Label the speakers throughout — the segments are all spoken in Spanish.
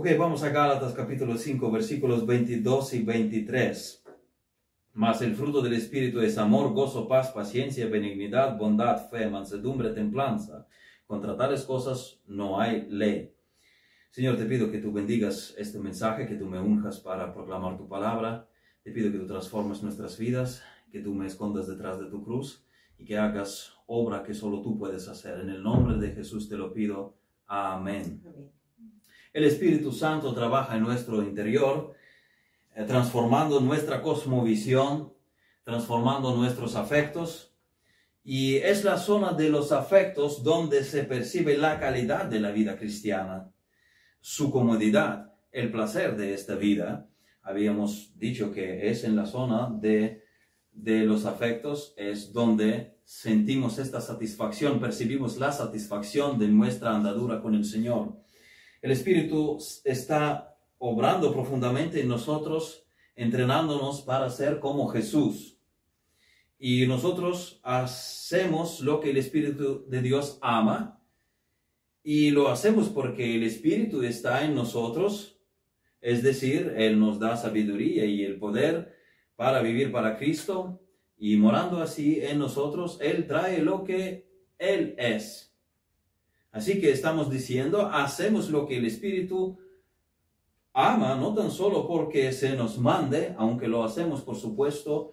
Speaker 1: Ok, vamos a Gálatas capítulo 5, versículos 22 y 23. Mas el fruto del Espíritu es amor, gozo, paz, paciencia, benignidad, bondad, fe, mansedumbre, templanza. Contra tales cosas no hay ley. Señor, te pido que tú bendigas este mensaje, que tú me unjas para proclamar tu palabra. Te pido que tú transformes nuestras vidas, que tú me escondas detrás de tu cruz y que hagas obra que solo tú puedes hacer. En el nombre de Jesús te lo pido. Amén. El Espíritu Santo trabaja en nuestro interior, eh, transformando nuestra cosmovisión, transformando nuestros afectos. Y es la zona de los afectos donde se percibe la calidad de la vida cristiana, su comodidad, el placer de esta vida. Habíamos dicho que es en la zona de, de los afectos, es donde sentimos esta satisfacción, percibimos la satisfacción de nuestra andadura con el Señor. El Espíritu está obrando profundamente en nosotros, entrenándonos para ser como Jesús. Y nosotros hacemos lo que el Espíritu de Dios ama y lo hacemos porque el Espíritu está en nosotros, es decir, Él nos da sabiduría y el poder para vivir para Cristo y morando así en nosotros, Él trae lo que Él es. Así que estamos diciendo, hacemos lo que el Espíritu ama, no tan solo porque se nos mande, aunque lo hacemos por supuesto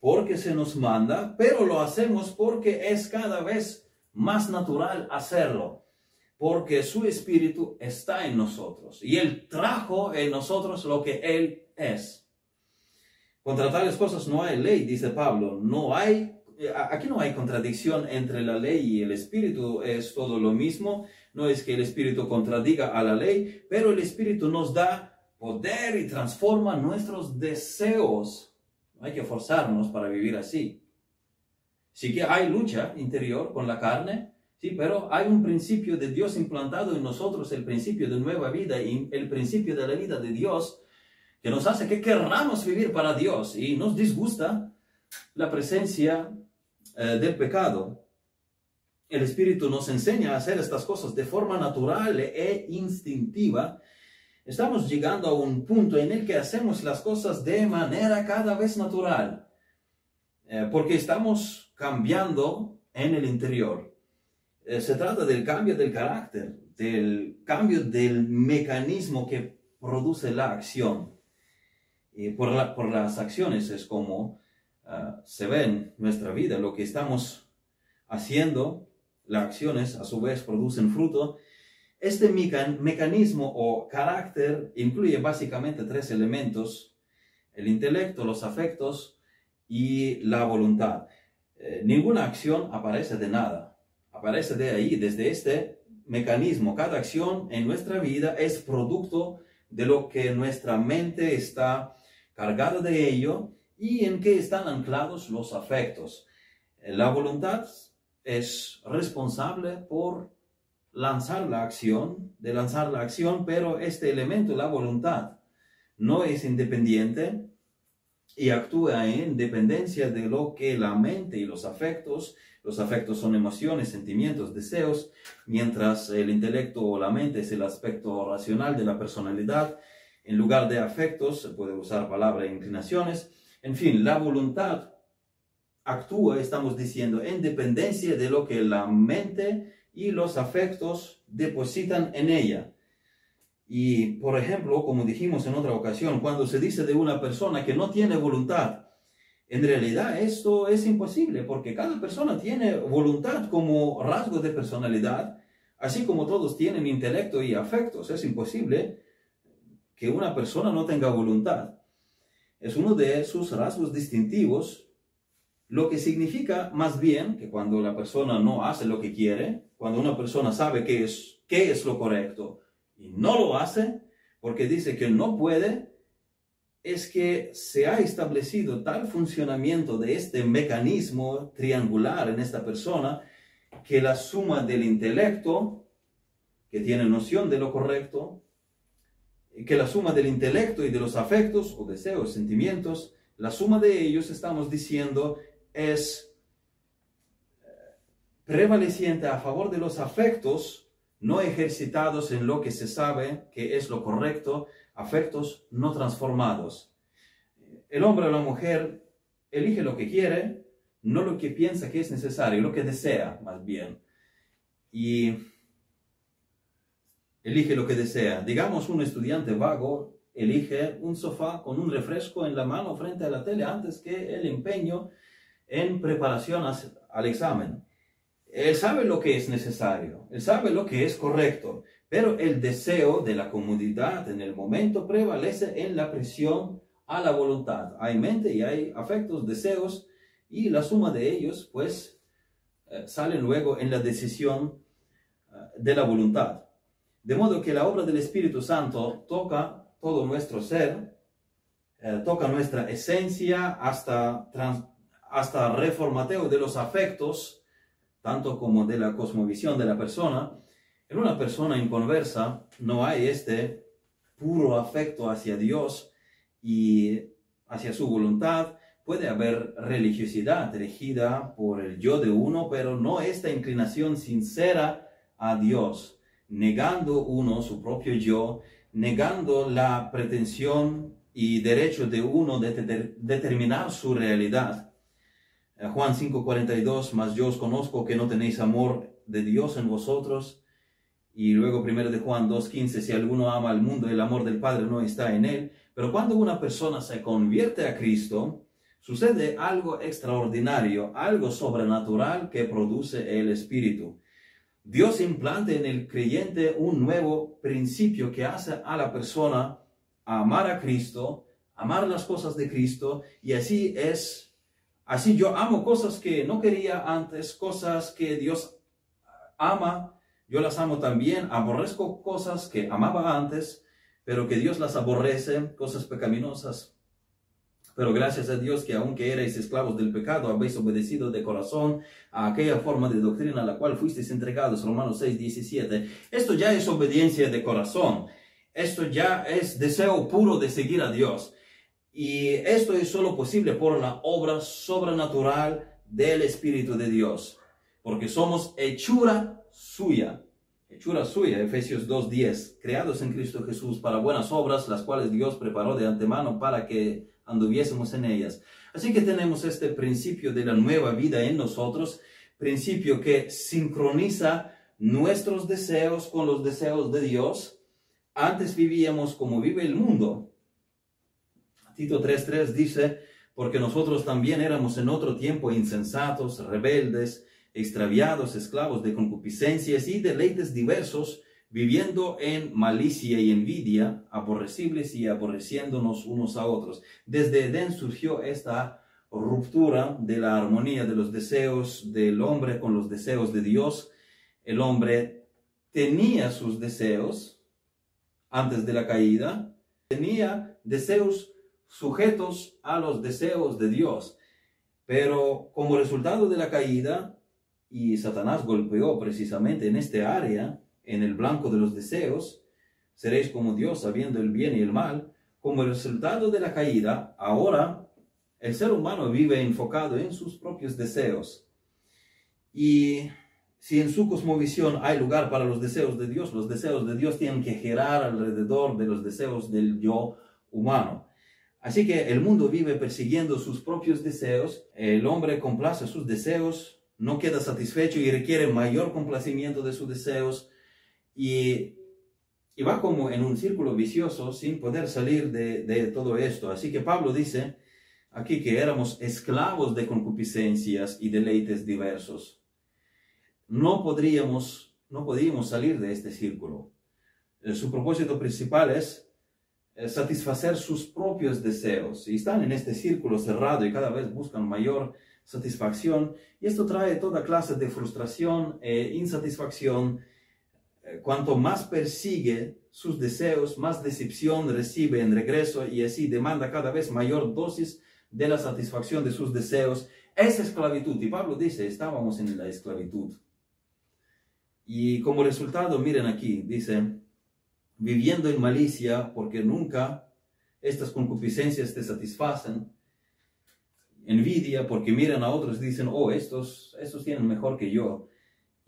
Speaker 1: porque se nos manda, pero lo hacemos porque es cada vez más natural hacerlo, porque su espíritu está en nosotros y Él trajo en nosotros lo que Él es. Contra tales cosas no hay ley, dice Pablo, no hay, aquí no hay contradicción entre la ley y el espíritu, es todo lo mismo, no es que el espíritu contradiga a la ley, pero el espíritu nos da poder y transforma nuestros deseos. No hay que forzarnos para vivir así. Sí que hay lucha interior con la carne, sí, pero hay un principio de Dios implantado en nosotros, el principio de nueva vida y el principio de la vida de Dios, que nos hace que querramos vivir para Dios. Y nos disgusta la presencia eh, del pecado. El Espíritu nos enseña a hacer estas cosas de forma natural e instintiva Estamos llegando a un punto en el que hacemos las cosas de manera cada vez natural, eh, porque estamos cambiando en el interior. Eh, se trata del cambio del carácter, del cambio del mecanismo que produce la acción. Y por las acciones es como ah, se ve en nuestra vida, lo que estamos haciendo, las acciones a su vez producen fruto este mecanismo o carácter incluye básicamente tres elementos, el intelecto, los afectos y la voluntad. Eh, ninguna acción aparece de nada, aparece de ahí, desde este mecanismo. Cada acción en nuestra vida es producto de lo que nuestra mente está cargada de ello y en que están anclados los afectos. La voluntad es responsable por lanzar la acción, de lanzar la acción, pero este elemento, la voluntad, no es independiente y actúa en dependencia de lo que la mente y los afectos, los afectos son emociones, sentimientos, deseos, mientras el intelecto o la mente es el aspecto racional de la personalidad. En lugar de afectos se puede usar palabra inclinaciones. En fin, la voluntad actúa, estamos diciendo, en dependencia de lo que la mente y los afectos depositan en ella. Y, por ejemplo, como dijimos en otra ocasión, cuando se dice de una persona que no tiene voluntad, en realidad esto es imposible porque cada persona tiene voluntad como rasgo de personalidad, así como todos tienen intelecto y afectos. Es imposible que una persona no tenga voluntad. Es uno de sus rasgos distintivos lo que significa más bien que cuando la persona no hace lo que quiere, cuando una persona sabe qué es, es lo correcto y no lo hace porque dice que no puede, es que se ha establecido tal funcionamiento de este mecanismo triangular en esta persona que la suma del intelecto, que tiene noción de lo correcto, que la suma del intelecto y de los afectos o deseos, sentimientos, la suma de ellos estamos diciendo es eh, prevaleciente a favor de los afectos no ejercitados en lo que se sabe que es lo correcto, afectos no transformados. El hombre o la mujer elige lo que quiere, no lo que piensa que es necesario, lo que desea más bien. Y elige lo que desea. Digamos, un estudiante vago elige un sofá con un refresco en la mano frente a la tele antes que el empeño en preparación al examen. Él sabe lo que es necesario, él sabe lo que es correcto, pero el deseo de la comodidad en el momento prevalece en la presión a la voluntad. Hay mente y hay afectos, deseos, y la suma de ellos, pues, eh, sale luego en la decisión eh, de la voluntad. De modo que la obra del Espíritu Santo toca todo nuestro ser, eh, toca nuestra esencia hasta, hasta reformateo de los afectos, tanto como de la cosmovisión de la persona. En una persona inconversa no hay este puro afecto hacia Dios y hacia su voluntad. Puede haber religiosidad regida por el yo de uno, pero no esta inclinación sincera a Dios, negando uno su propio yo, negando la pretensión y derecho de uno de determinar su realidad eh, Juan 5:42, más yo os conozco que no tenéis amor de Dios en vosotros. Y luego primero de Juan 2:15, si alguno ama al mundo, el amor del Padre no está en él. Pero cuando una persona se convierte a Cristo, sucede algo extraordinario, algo sobrenatural que produce el Espíritu. Dios implanta en el creyente un nuevo principio que hace a la persona amar a Cristo, amar las cosas de Cristo, y así es Así yo amo cosas que no quería antes, cosas que Dios ama, yo las amo también, aborrezco cosas que amaba antes, pero que Dios las aborrece, cosas pecaminosas. Pero gracias a Dios que aunque erais esclavos del pecado, habéis obedecido de corazón a aquella forma de doctrina a la cual fuisteis entregados, Romanos 6, 17. Esto ya es obediencia de corazón. Esto ya es deseo puro de seguir a Dios. Y esto es solo posible por la obra sobrenatural del Espíritu de Dios, porque somos hechura suya, hechura suya, Efesios 2.10, creados en Cristo Jesús para buenas obras, las cuales Dios preparó de antemano para que anduviésemos en ellas. Así que tenemos este principio de la nueva vida en nosotros, principio que sincroniza nuestros deseos con los deseos de Dios. Antes vivíamos como vive el mundo, Tito 3.3 dice, porque nosotros también éramos en otro tiempo insensatos, rebeldes, extraviados, esclavos de concupiscencias y deleites diversos, viviendo en malicia y envidia, aborrecibles y aborreciéndonos unos a otros. Desde Edén surgió esta ruptura de la armonía de los deseos del hombre con los deseos de Dios. El hombre tenía sus deseos antes de la caída, tenía deseos sujetos a los deseos de Dios. Pero como resultado de la caída, y Satanás golpeó precisamente en este área, en el blanco de los deseos, seréis como Dios sabiendo el bien y el mal, como resultado de la caída, ahora el ser humano vive enfocado en sus propios deseos. Y si en su cosmovisión hay lugar para los deseos de Dios, los deseos de Dios tienen que girar alrededor de los deseos del yo humano. Así que el mundo vive persiguiendo sus propios deseos, el hombre complace sus deseos, no queda satisfecho y requiere mayor complacimiento de sus deseos y, va como en un círculo vicioso sin poder salir de, todo esto. Así que Pablo dice aquí que éramos esclavos de concupiscencias y deleites diversos. No podríamos, no podíamos salir de este círculo. Eh, su propósito principal es eh, satisfacer sus propios deseos y están en este círculo cerrado y cada vez buscan mayor satisfacción y esto trae toda clase de frustración e insatisfacción. Eh, cuanto más persigue sus deseos, más decepción recibe en regreso y así demanda cada vez mayor dosis de la satisfacción de sus deseos. Es esclavitud y Pablo dice, estábamos en la esclavitud. Y como resultado, miren aquí, dice, viviendo en malicia, porque nunca estas concupiscencias te satisfacen. Envidia, porque miran a otros y dicen, oh, estos, estos tienen mejor que yo.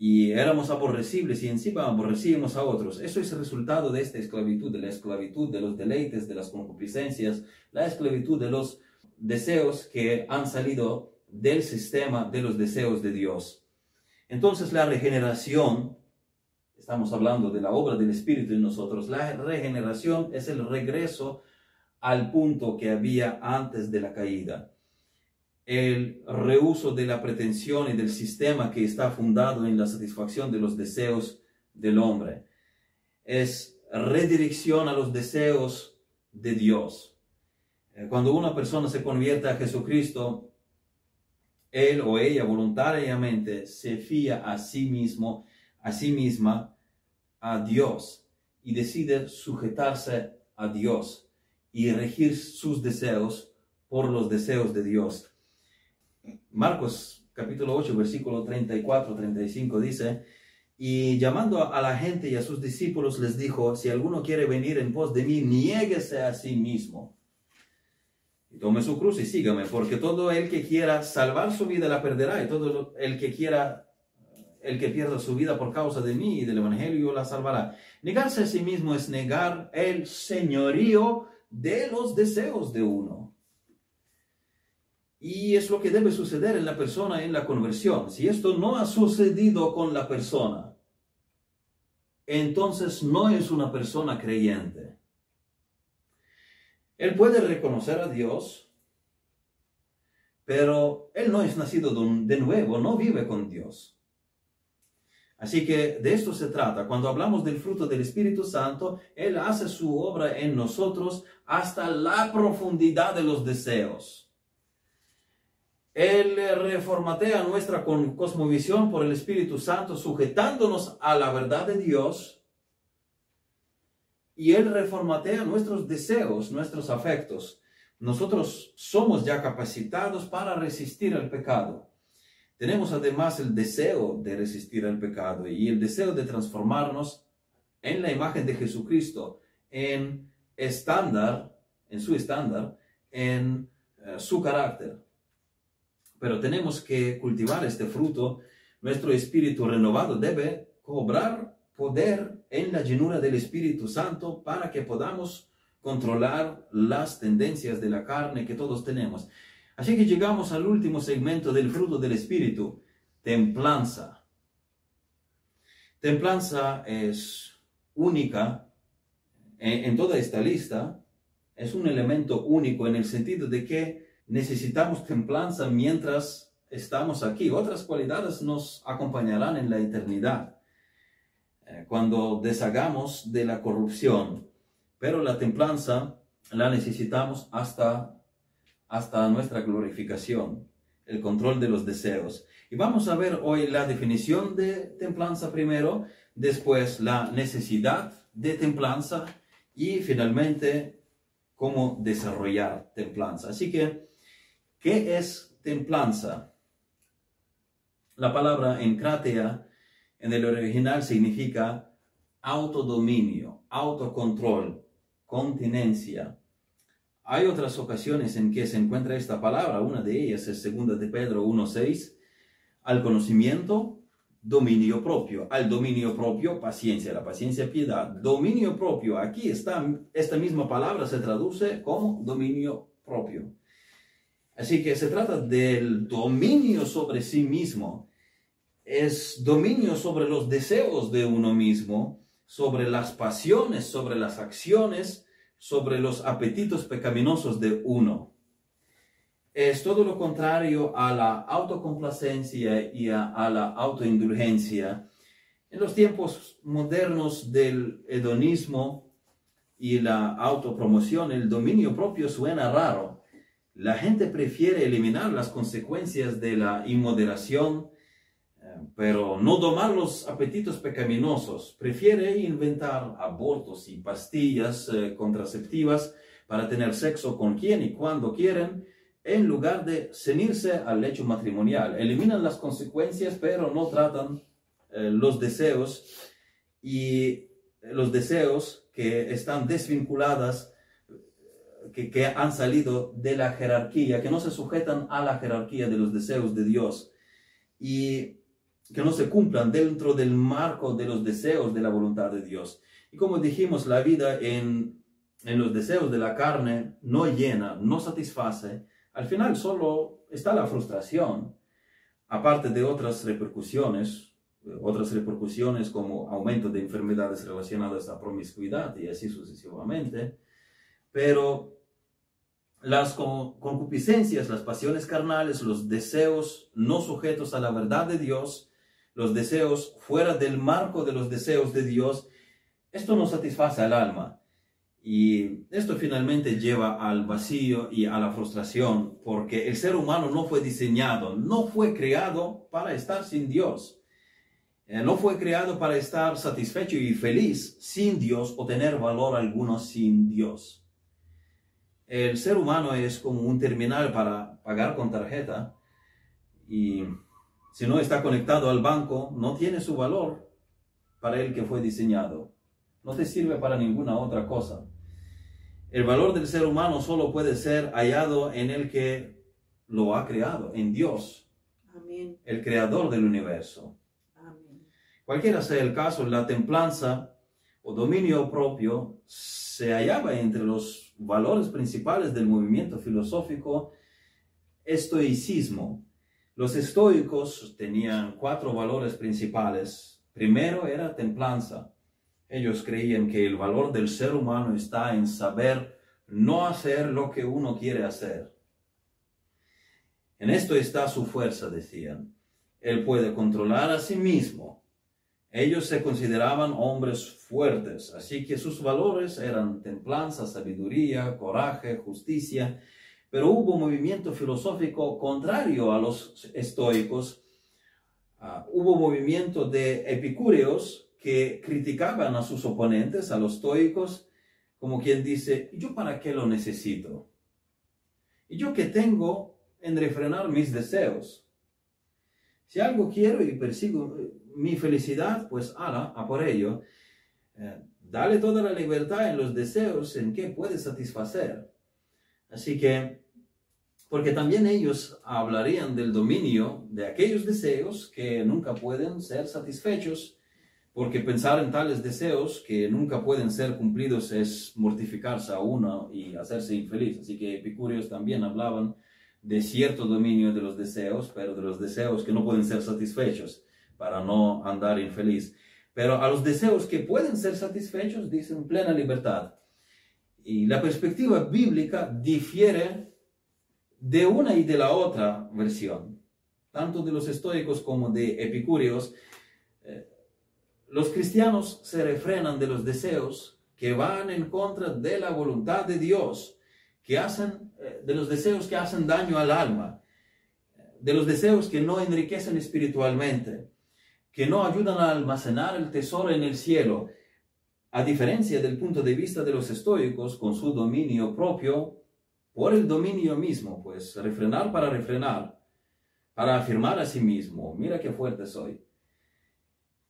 Speaker 1: Y éramos aborrecibles y encima aborrecíamos a otros. Eso es el resultado de esta esclavitud, de la esclavitud de los deleites, de las concupiscencias, la esclavitud de los deseos que han salido del sistema de los deseos de Dios. Entonces la regeneración, estamos hablando de la obra del Espíritu en nosotros, la regeneración es el regreso al punto que había antes de la caída el reuso de la pretensión y del sistema que está fundado en la satisfacción de los deseos del hombre. Es redirección a los deseos de Dios. Eh, cuando una persona se convierte a Jesucristo, él o ella voluntariamente se fía a sí mismo, a sí misma, a Dios y decide sujetarse a Dios y regir sus deseos por los deseos de Dios. Marcos capítulo 8, versículo 34, 35 dice, y llamando a la gente y a sus discípulos les dijo, si alguno quiere venir en pos de mí, niéguese a sí mismo. Y tome su cruz y sígame, porque todo el que quiera salvar su vida la perderá, y todo el que quiera, el que pierda su vida por causa de mí y del Evangelio la salvará. Negarse a sí mismo es negar el señorío de los deseos de uno. Y es lo que debe suceder en la persona en la conversión. Si esto no ha sucedido con la persona, entonces no es una persona creyente. Él puede reconocer a Dios, pero él no es nacido de nuevo, no vive con Dios. Así que de esto se trata. Cuando hablamos del fruto del Espíritu Santo, Él hace su obra en nosotros hasta la profundidad de los deseos. Él reformatea nuestra cosmovisión por el Espíritu Santo, sujetándonos a la verdad de Dios. Y Él reformatea nuestros deseos, nuestros afectos. Nosotros somos ya capacitados para resistir al pecado. Tenemos además el deseo de resistir al pecado y el deseo de transformarnos en la imagen de Jesucristo, en estándar, en su estándar, en eh, su carácter pero tenemos que cultivar este fruto. Nuestro espíritu renovado debe cobrar poder en la llenura del Espíritu Santo para que podamos controlar las tendencias de la carne que todos tenemos. Así que llegamos al último segmento del fruto del Espíritu, templanza. Templanza es única en, toda esta lista, es un elemento único en el sentido de que necesitamos templanza mientras estamos aquí. Otras cualidades nos acompañarán en la eternidad, eh, cuando deshagamos de la corrupción. Pero la templanza la necesitamos hasta, hasta nuestra glorificación, el control de los deseos. Y vamos a ver hoy la definición de templanza primero, después la necesidad de templanza y finalmente cómo desarrollar templanza. Así que ¿Qué es templanza? La palabra encratea en el original significa autodominio, autocontrol, continencia. Hay otras ocasiones en que se encuentra esta palabra, una de ellas es 2 de Pedro 1.6, al conocimiento, dominio propio, al dominio propio, paciencia, la paciencia, piedad, dominio propio, aquí está, esta misma palabra se traduce como dominio propio. Así que se trata del dominio sobre sí mismo. Es dominio sobre los deseos de uno mismo, sobre las pasiones, sobre las acciones, sobre los apetitos pecaminosos de uno. Es todo lo contrario a la autocomplacencia y a, la autoindulgencia. En los tiempos modernos del hedonismo y la autopromoción, el dominio propio suena raro la gente prefiere eliminar las consecuencias de la inmoderación, eh, pero no domar los apetitos pecaminosos. Prefiere inventar abortos y pastillas eh, contraceptivas para tener sexo con quien y cuando quieren, en lugar de cenirse al lecho matrimonial. Eliminan las consecuencias, pero no tratan eh, los deseos y los deseos que están desvinculadas que, han salido de la jerarquía, que no se sujetan a la jerarquía de los deseos de Dios. Y que no se cumplan dentro del marco de los deseos de la voluntad de Dios. Y como dijimos, la vida en, en los deseos de la carne no llena, no satisface. Al final solo está la frustración, aparte de otras repercusiones, otras repercusiones como aumento de enfermedades relacionadas a promiscuidad y así sucesivamente. Pero las concupiscencias, las pasiones carnales, los deseos no sujetos a la verdad de Dios, los deseos fuera del marco de los deseos de Dios, esto no satisface al alma. Y esto finalmente lleva al vacío y a la frustración, porque el ser humano no fue diseñado, no fue creado para estar sin Dios. Eh, no fue creado para estar satisfecho y feliz sin Dios o tener valor alguno sin Dios. El ser humano es como un terminal para pagar con tarjeta y si no está conectado al banco, no tiene su valor para el que fue diseñado. No te sirve para ninguna otra cosa. El valor del ser humano solo puede ser hallado en el que lo ha creado, en Dios, el creador del universo. Cualquiera sea el caso, la templanza o dominio propio se hallaba entre los valores principales del movimiento filosófico estoicismo, los estoicos tenían cuatro valores principales. Primero era templanza. Ellos creían que el valor del ser humano está en saber no hacer lo que uno quiere hacer. En esto está su fuerza, decían. Él puede controlar a sí mismo. Ellos se consideraban hombres fuertes, así que sus valores eran templanza, sabiduría, coraje, justicia pero hubo movimiento filosófico contrario a los estoicos. Uh, hubo movimiento de epicúreos que criticaban a sus oponentes, a los estoicos, como quien dice, ¿yo para qué lo necesito? ¿Y yo qué tengo en refrenar mis deseos? Si algo quiero y persigo mi felicidad, pues ala, a por ello. Eh, dale toda la libertad en los deseos en que puedes satisfacer. Así que porque también ellos hablarían del dominio de aquellos deseos que nunca pueden ser satisfechos, porque pensar en tales deseos que nunca pueden ser cumplidos es mortificarse a uno y hacerse infeliz. Así que epicúreos también hablaban de cierto dominio de los deseos, pero de los deseos que no pueden ser satisfechos para no andar infeliz. Pero a los deseos que pueden ser satisfechos dicen plena libertad. Y la perspectiva bíblica difiere de una y de la otra versión, tanto de los estoicos como de epicúreos, eh, los cristianos se refrenan de los deseos que van en contra de la voluntad de Dios, que hacen, eh, de los deseos que hacen daño al alma, de los deseos que no enriquecen espiritualmente, que no ayudan a almacenar el tesoro en el cielo, a diferencia del punto de vista de los estoicos, con su dominio propio, por el dominio mismo, pues refrenar para refrenar, para afirmar a sí mismo, mira qué fuerte soy.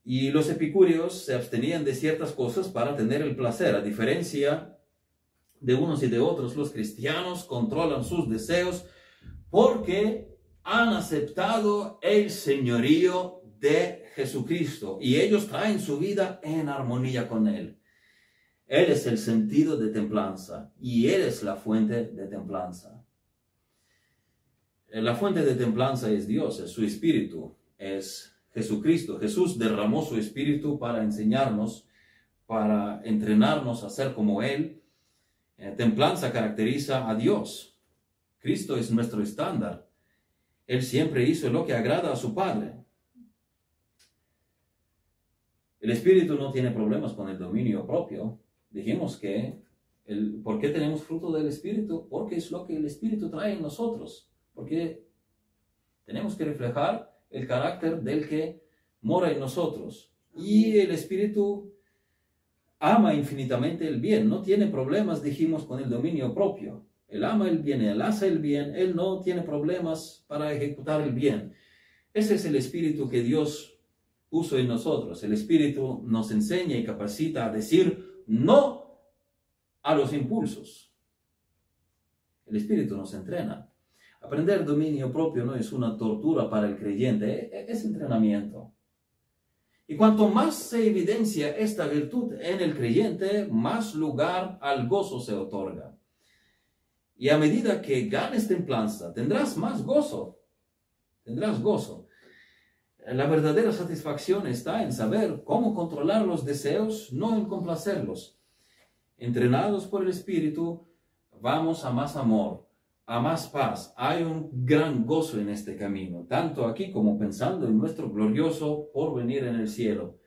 Speaker 1: Y los epicúreos se abstenían de ciertas cosas para tener el placer, a diferencia de unos y de otros, los cristianos controlan sus deseos porque han aceptado el señorío de Jesucristo y ellos traen su vida en armonía con Él. Él es el sentido de templanza y Él es la fuente de templanza. La fuente de templanza es Dios, es su espíritu, es Jesucristo. Jesús derramó su espíritu para enseñarnos, para entrenarnos a ser como Él. Eh, templanza caracteriza a Dios. Cristo es nuestro estándar. Él siempre hizo lo que agrada a su Padre. El espíritu no tiene problemas con el dominio propio dijimos que el, ¿por qué tenemos fruto del Espíritu? Porque es lo que el Espíritu trae en nosotros. Porque tenemos que reflejar el carácter del que mora en nosotros. Y el Espíritu ama infinitamente el bien, no tiene problemas, dijimos, con el dominio propio. Él ama el bien, él hace el bien, él no tiene problemas para ejecutar el bien. Ese es el espíritu que Dios puso en nosotros. El espíritu nos enseña y capacita a decir no a los impulsos. El Espíritu nos entrena. Aprender dominio propio no es una tortura para el creyente, e, e, es entrenamiento. Y cuanto más se evidencia esta virtud en el creyente, más lugar al gozo se otorga. Y a medida que ganes templanza, tendrás más gozo. Tendrás gozo. La verdadera satisfacción está en saber cómo controlar los deseos, no en complacerlos. Entrenados por el Espíritu, vamos a más amor, a más paz. Hay un gran gozo en este camino, tanto aquí como pensando en nuestro glorioso porvenir en el cielo.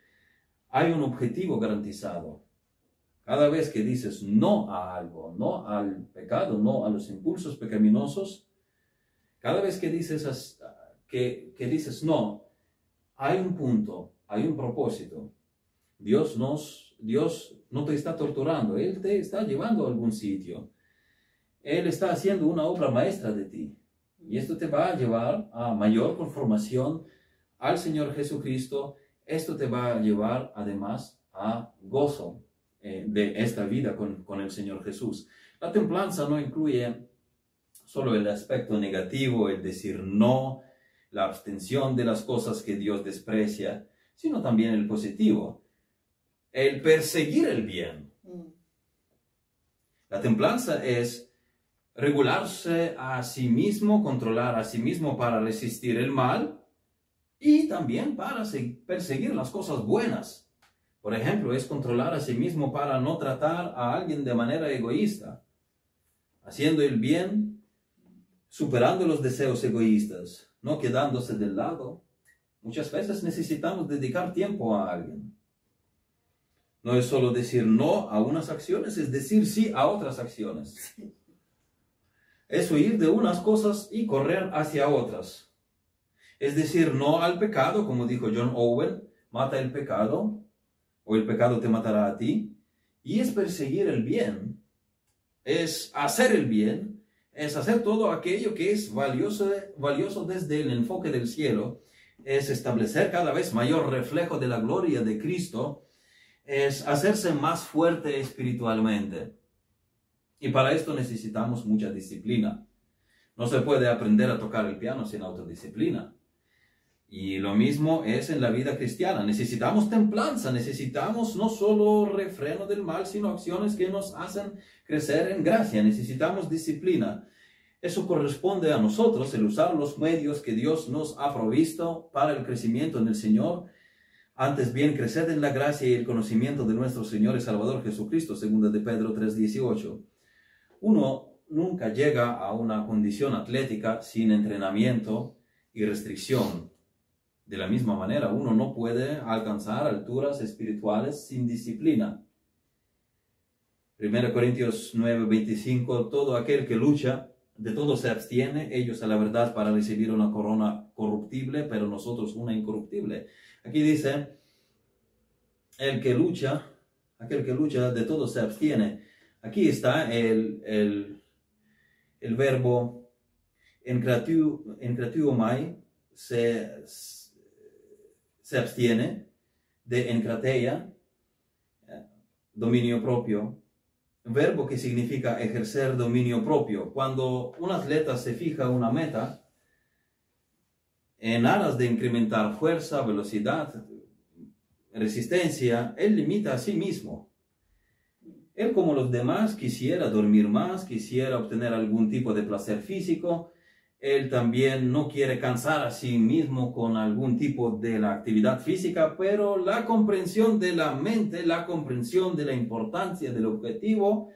Speaker 1: Hay un objetivo garantizado. Cada vez que dices no a algo, no al pecado, no a los impulsos pecaminosos, cada vez que dices, que, que dices no, hay un punto, hay un propósito. Dios, no te está torturando, Él te está llevando a algún sitio. Él está haciendo una obra maestra de ti. Y esto te va a llevar a mayor conformación al Señor Jesucristo. Esto te va a llevar además a gozo eh, de esta vida con, con el Señor Jesús. La templanza no incluye solo el aspecto negativo, el decir no, la abstención de las cosas que Dios desprecia, sino también el positivo, el perseguir el bien. Mm. La templanza es regularse a sí mismo, controlar a sí mismo para resistir el mal y también para perseguir las cosas buenas. Por ejemplo, es controlar a sí mismo para no tratar a alguien de manera egoísta, haciendo el bien, superando los deseos egoístas, no quedándose del lado. Muchas veces necesitamos dedicar tiempo a alguien. No es solo decir no a unas acciones, es decir sí a otras acciones. Es huir de unas cosas y correr hacia otras. Es decir no al pecado, como dijo John Owen, mata el pecado o el pecado te matará a ti. Y es perseguir el bien, es hacer el bien es hacer todo aquello que es valioso, valioso desde el enfoque del cielo, es establecer cada vez mayor reflejo de la gloria de Cristo, es hacerse más fuerte espiritualmente. Y para esto necesitamos mucha disciplina. No se puede aprender a tocar el piano sin autodisciplina. Y lo mismo es en la vida cristiana. Necesitamos templanza, necesitamos no solo refreno del mal, sino acciones que nos hacen crecer en gracia. Necesitamos disciplina. Eso corresponde a nosotros, el usar los medios que Dios nos ha provisto para el crecimiento en el Señor. Antes bien, crecer en la gracia y el conocimiento de nuestro Señor y Salvador Jesucristo, segunda de Pedro 3:18. Uno nunca llega a una condición atlética sin entrenamiento y restricción. De la misma manera, uno no puede alcanzar alturas espirituales sin disciplina. 1 Corintios 9:25, todo aquel que lucha, de todo se abstiene, ellos a la verdad para recibir una corona corruptible, pero nosotros una incorruptible. Aquí dice, el que lucha, aquel que lucha, de todo se abstiene. Aquí está el, el, el verbo en creativo mai, se, se abstiene de encrateia, eh, dominio propio, verbo que significa ejercer dominio propio. Cuando un atleta se fija una meta, en aras de incrementar fuerza, velocidad, resistencia, él limita a sí mismo. Él como los demás quisiera dormir más, quisiera obtener algún tipo de placer físico, él también no quiere cansar a sí mismo con algún tipo de la actividad física, pero la comprensión de la mente, la comprensión de la importancia del objetivo,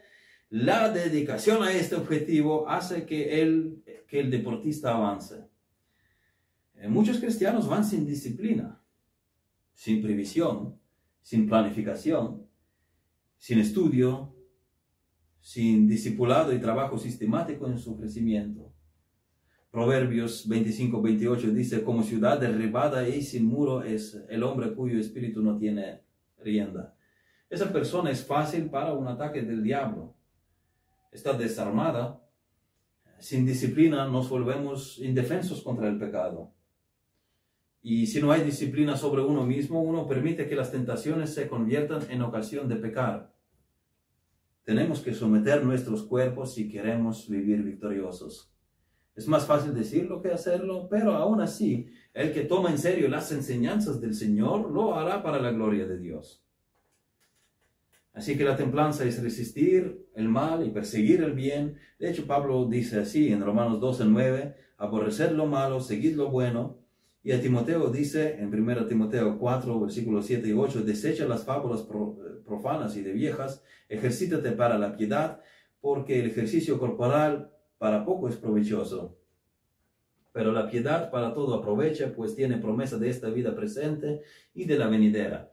Speaker 1: la dedicación a este objetivo hace que el, que el deportista avance. Eh, muchos cristianos van sin disciplina, sin previsión, sin planificación, sin estudio, sin discipulado y trabajo sistemático en su crecimiento. Proverbios 25, 28 dice, como ciudad derribada y sin muro es el hombre cuyo espíritu no tiene rienda. Esa persona es fácil para un ataque del diablo. Está desarmada. Sin disciplina nos volvemos indefensos contra el pecado. Y si no hay disciplina sobre uno mismo, uno permite que las tentaciones se conviertan en ocasión de pecar. Tenemos que someter nuestros cuerpos si queremos vivir victoriosos. Es más fácil decirlo que hacerlo, pero aún así, el que toma en serio las enseñanzas del Señor lo hará para la gloria de Dios. Así que la templanza es resistir el mal y perseguir el bien. De hecho, Pablo dice así en Romanos 12, 9, aborrecer lo malo, seguir lo bueno. Y a Timoteo dice en 1 Timoteo 4, versículos 7 y 8, desecha las fábulas profanas y de viejas, ejercítate para la piedad, porque el ejercicio corporal para poco es provechoso. Pero la piedad para todo aprovecha, pues tiene promesa de esta vida presente y de la venidera.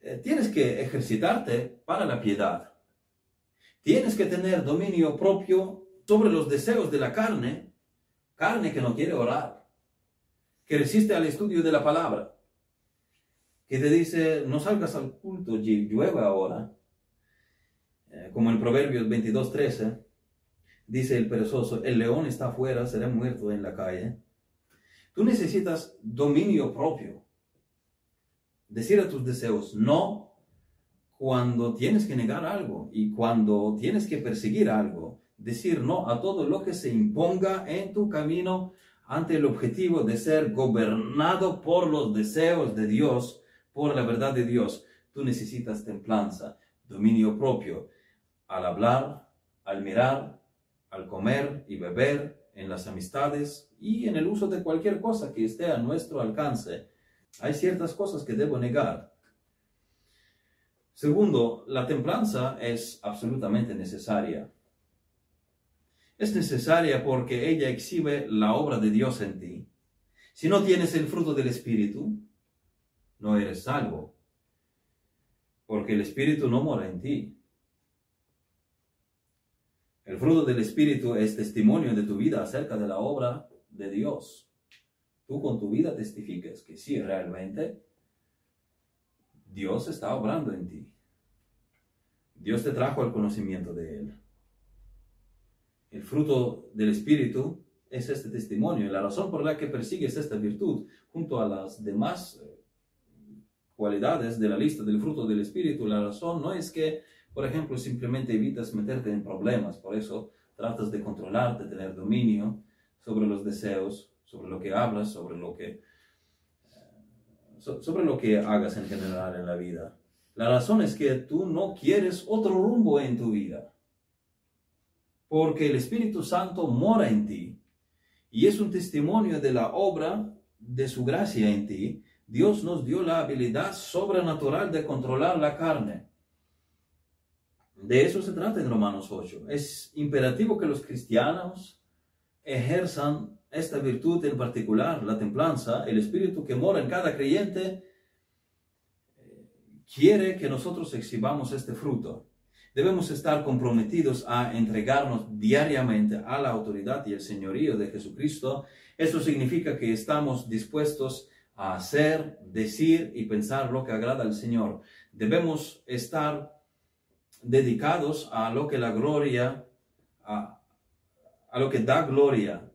Speaker 1: Eh, tienes que ejercitarte para la piedad. Tienes que tener dominio propio sobre los deseos de la carne, carne que no quiere orar, que resiste al estudio de la palabra, que te dice, no salgas al culto, llueve ahora, eh, como en Proverbios 22.13, dice el perezoso, el león está afuera, será muerto en la calle. Tú necesitas dominio propio. Decir a tus deseos no cuando tienes que negar algo y cuando tienes que perseguir algo. Decir no a todo lo que se imponga en tu camino ante el objetivo de ser gobernado por los deseos de Dios, por la verdad de Dios. Tú necesitas templanza, dominio propio al hablar, al mirar, al comer y beber, en las amistades y en el uso de cualquier cosa que esté a nuestro alcance. Hay ciertas cosas que debo negar. Segundo, la templanza es absolutamente necesaria. Es necesaria porque ella exhibe la obra de Dios en ti. Si no tienes el fruto del Espíritu, no eres salvo, porque el Espíritu no mora en ti. El fruto del Espíritu es testimonio de tu vida acerca de la obra de Dios. Tú con tu vida testificas que sí, realmente Dios está obrando en ti. Dios te trajo al conocimiento de Él. El fruto del Espíritu es este testimonio. La razón por la que persigues esta virtud, junto a las demás eh, cualidades de la lista del fruto del Espíritu, la razón no es que por ejemplo, simplemente evitas meterte en problemas, por eso tratas de controlarte, tener dominio sobre los deseos, sobre lo que hablas, sobre lo que, eh, sobre lo que hagas en general en la vida. La razón es que tú no quieres otro rumbo en tu vida, porque el Espíritu Santo mora en ti y es un testimonio de la obra de su gracia en ti. Dios nos dio la habilidad sobrenatural de controlar la carne. De eso se trata en Romanos 8. Es imperativo que los cristianos ejerzan esta virtud en particular, la templanza, el espíritu que mora en cada creyente, eh, quiere que nosotros exhibamos este fruto. Debemos estar comprometidos a entregarnos diariamente a la autoridad y el señorío de Jesucristo. Eso significa que estamos dispuestos a hacer, decir y pensar lo que agrada al Señor. Debemos estar dedicados a lo que la gloria, a, lo que da gloria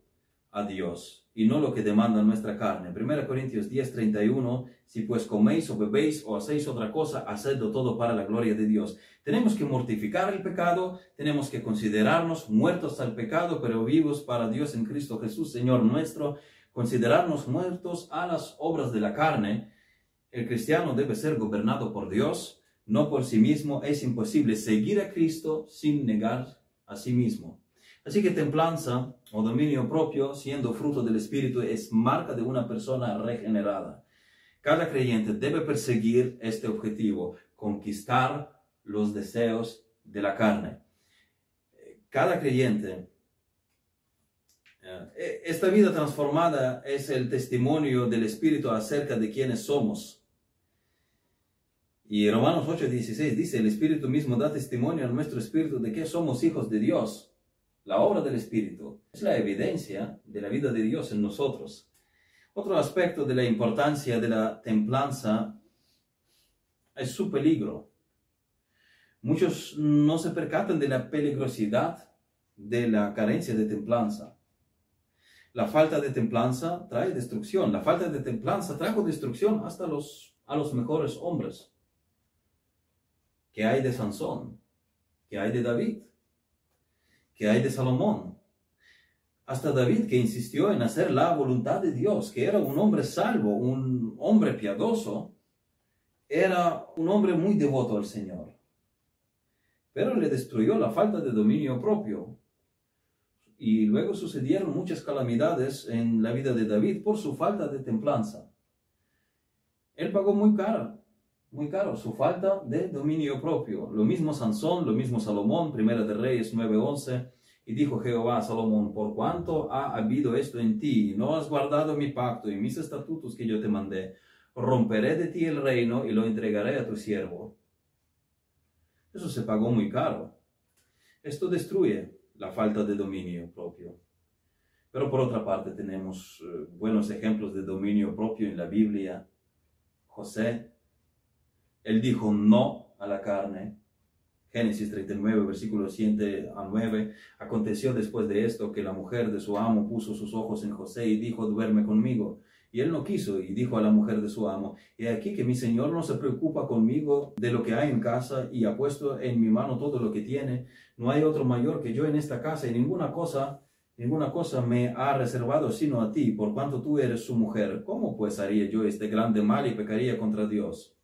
Speaker 1: a Dios y no lo que demanda nuestra carne. 1 Corintios 10, 31, si pues coméis o bebéis o hacéis otra cosa, hacedlo todo para la gloria de Dios. Tenemos que mortificar el pecado, tenemos que considerarnos muertos al pecado, pero vivos para Dios en Cristo Jesús, Señor nuestro, considerarnos muertos a las obras de la carne. El cristiano debe ser gobernado por Dios, no por sí mismo, es imposible seguir a Cristo sin negar a sí mismo. Así que templanza o dominio propio, siendo fruto del Espíritu, es marca de una persona regenerada. Cada creyente debe perseguir este objetivo, conquistar los deseos de la carne. Cada creyente, eh, esta vida transformada es el testimonio del Espíritu acerca de quienes somos y Romanos 8:16 dice, el Espíritu mismo da testimonio a nuestro Espíritu de que somos hijos de Dios. La obra del Espíritu es la evidencia de la vida de Dios en nosotros. Otro aspecto de la importancia de la templanza es su peligro. Muchos no se percatan de la peligrosidad de la carencia de templanza. La falta de templanza trae destrucción. La falta de templanza trajo destrucción hasta los, a los mejores hombres. ¿Qué hay de Sansón? ¿Qué hay de David? ¿Qué hay de Salomón? hasta David que insistió en hacer la voluntad de Dios, que era un hombre salvo, un hombre piadoso, era un hombre muy devoto al Señor. Pero le destruyó la falta de dominio propio. Y luego sucedieron muchas calamidades en la vida de David por su falta de templanza. Él pagó muy caro, muy caro, su falta de dominio propio. Lo mismo Sansón, lo mismo Salomón, Primera de Reyes 9:11. Y dijo Jehová a Salomón, por cuanto ha habido esto en ti, no has guardado mi pacto y mis estatutos que yo te mandé, romperé de ti el reino y lo entregaré a tu siervo. Eso se pagó muy caro. Esto destruye la falta de dominio propio. Pero por otra parte tenemos eh, buenos ejemplos de dominio propio en la Biblia. José, él dijo no a la carne. Génesis 39, versículos 7 a 9. Aconteció después de esto que la mujer de su amo puso sus ojos en José y dijo, duerme conmigo. Y él no quiso y dijo a la mujer de su amo, he aquí que mi señor no se preocupa conmigo de lo que hay en casa y ha puesto en mi mano todo lo que tiene. No hay otro mayor que yo en esta casa y ninguna cosa, ninguna cosa me ha reservado sino a ti, por cuanto tú eres su mujer. ¿Cómo pues haría yo este grande mal y pecaría contra Dios?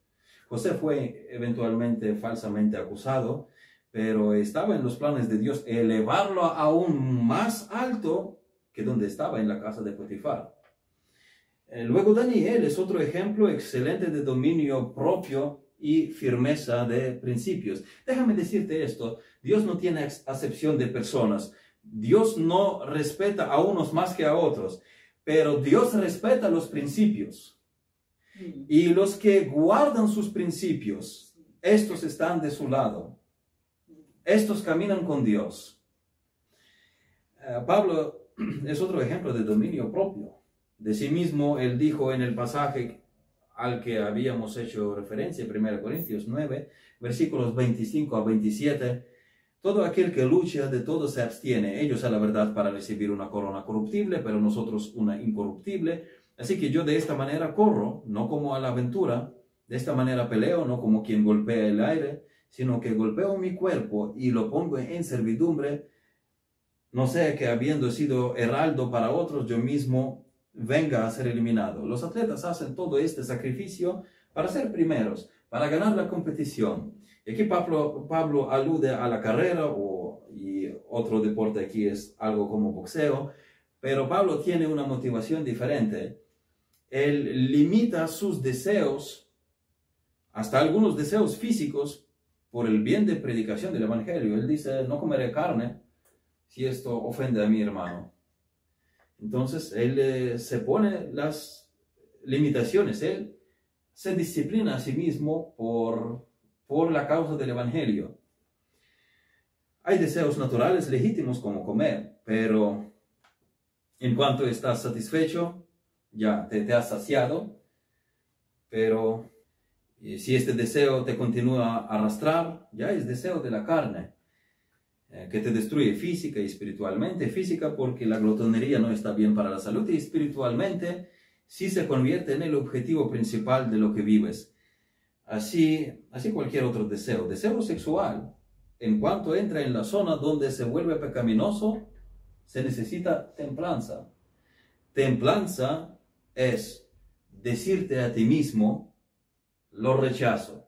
Speaker 1: José fue eventualmente falsamente acusado, pero estaba en los planes de Dios elevarlo aún más alto que donde estaba en la casa de Potifar. Eh, luego Daniel es otro ejemplo excelente de dominio propio y firmeza de principios. Déjame decirte esto, Dios no tiene acepción de personas. Dios no respeta a unos más que a otros, pero Dios respeta los principios. Y los que guardan sus principios, estos están de su lado. Estos caminan con Dios. Eh, Pablo es otro ejemplo de dominio propio. De sí mismo, él dijo en el pasaje al que habíamos hecho referencia, 1 Corintios 9, versículos 25 a 27, todo aquel que lucha de todo se abstiene, ellos a la verdad para recibir una corona corruptible, pero nosotros una incorruptible. Así que yo de esta manera corro, no como a la aventura, de esta manera peleo, no como quien golpea el aire, sino que golpeo mi cuerpo y lo pongo en servidumbre, no sea que habiendo sido heraldo para otros, yo mismo venga a ser eliminado. Los atletas hacen todo este sacrificio para ser primeros, para ganar la competición. Aquí Pablo, Pablo alude a la carrera o, y otro deporte aquí es algo como boxeo, pero Pablo tiene una motivación diferente. Él limita sus deseos, hasta algunos deseos físicos, por el bien de predicación del Evangelio. Él dice, no comeré carne si esto ofende a mi hermano. Entonces, él eh, se pone las limitaciones, él se disciplina a sí mismo por, por la causa del Evangelio. Hay deseos naturales legítimos como comer, pero en cuanto estás satisfecho, ya te, has saciado, pero eh, si este deseo te continúa a arrastrar, ya es deseo de la carne. Eh, que te destruye física y espiritualmente. Física porque la glotonería no está bien para la salud y espiritualmente sí se convierte en el objetivo principal de lo que vives. Así, así cualquier otro deseo. Deseo sexual, en cuanto entra en la zona donde se vuelve pecaminoso, se necesita templanza. Templanza es decirte a ti mismo, lo rechazo.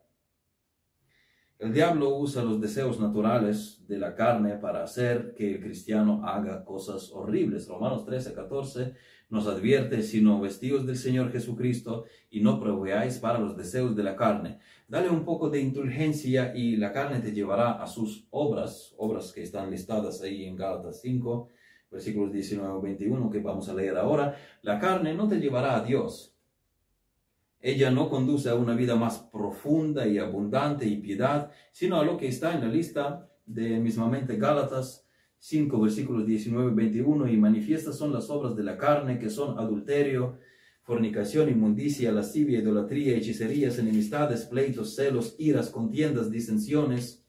Speaker 1: El diablo usa los deseos naturales de la carne para hacer que el cristiano haga cosas horribles. Romanos 13, 14 nos advierte, sino vestidos del Señor Jesucristo y no proveáis para los deseos de la carne. Dale un poco de indulgencia y la carne te llevará a sus obras, obras que están listadas ahí en Gálatas 5, versículos 19 21 que vamos a leer ahora. La carne no te llevará a Dios ella no conduce a una vida más profunda y abundante y piedad, sino a lo que está en la lista de mismamente Gálatas 5, versículos 19 y 21, y manifiestas son las obras de la carne, que son adulterio, fornicación, inmundicia, lascivia, idolatría, hechicerías, enemistades, pleitos, celos, iras, contiendas, disensiones,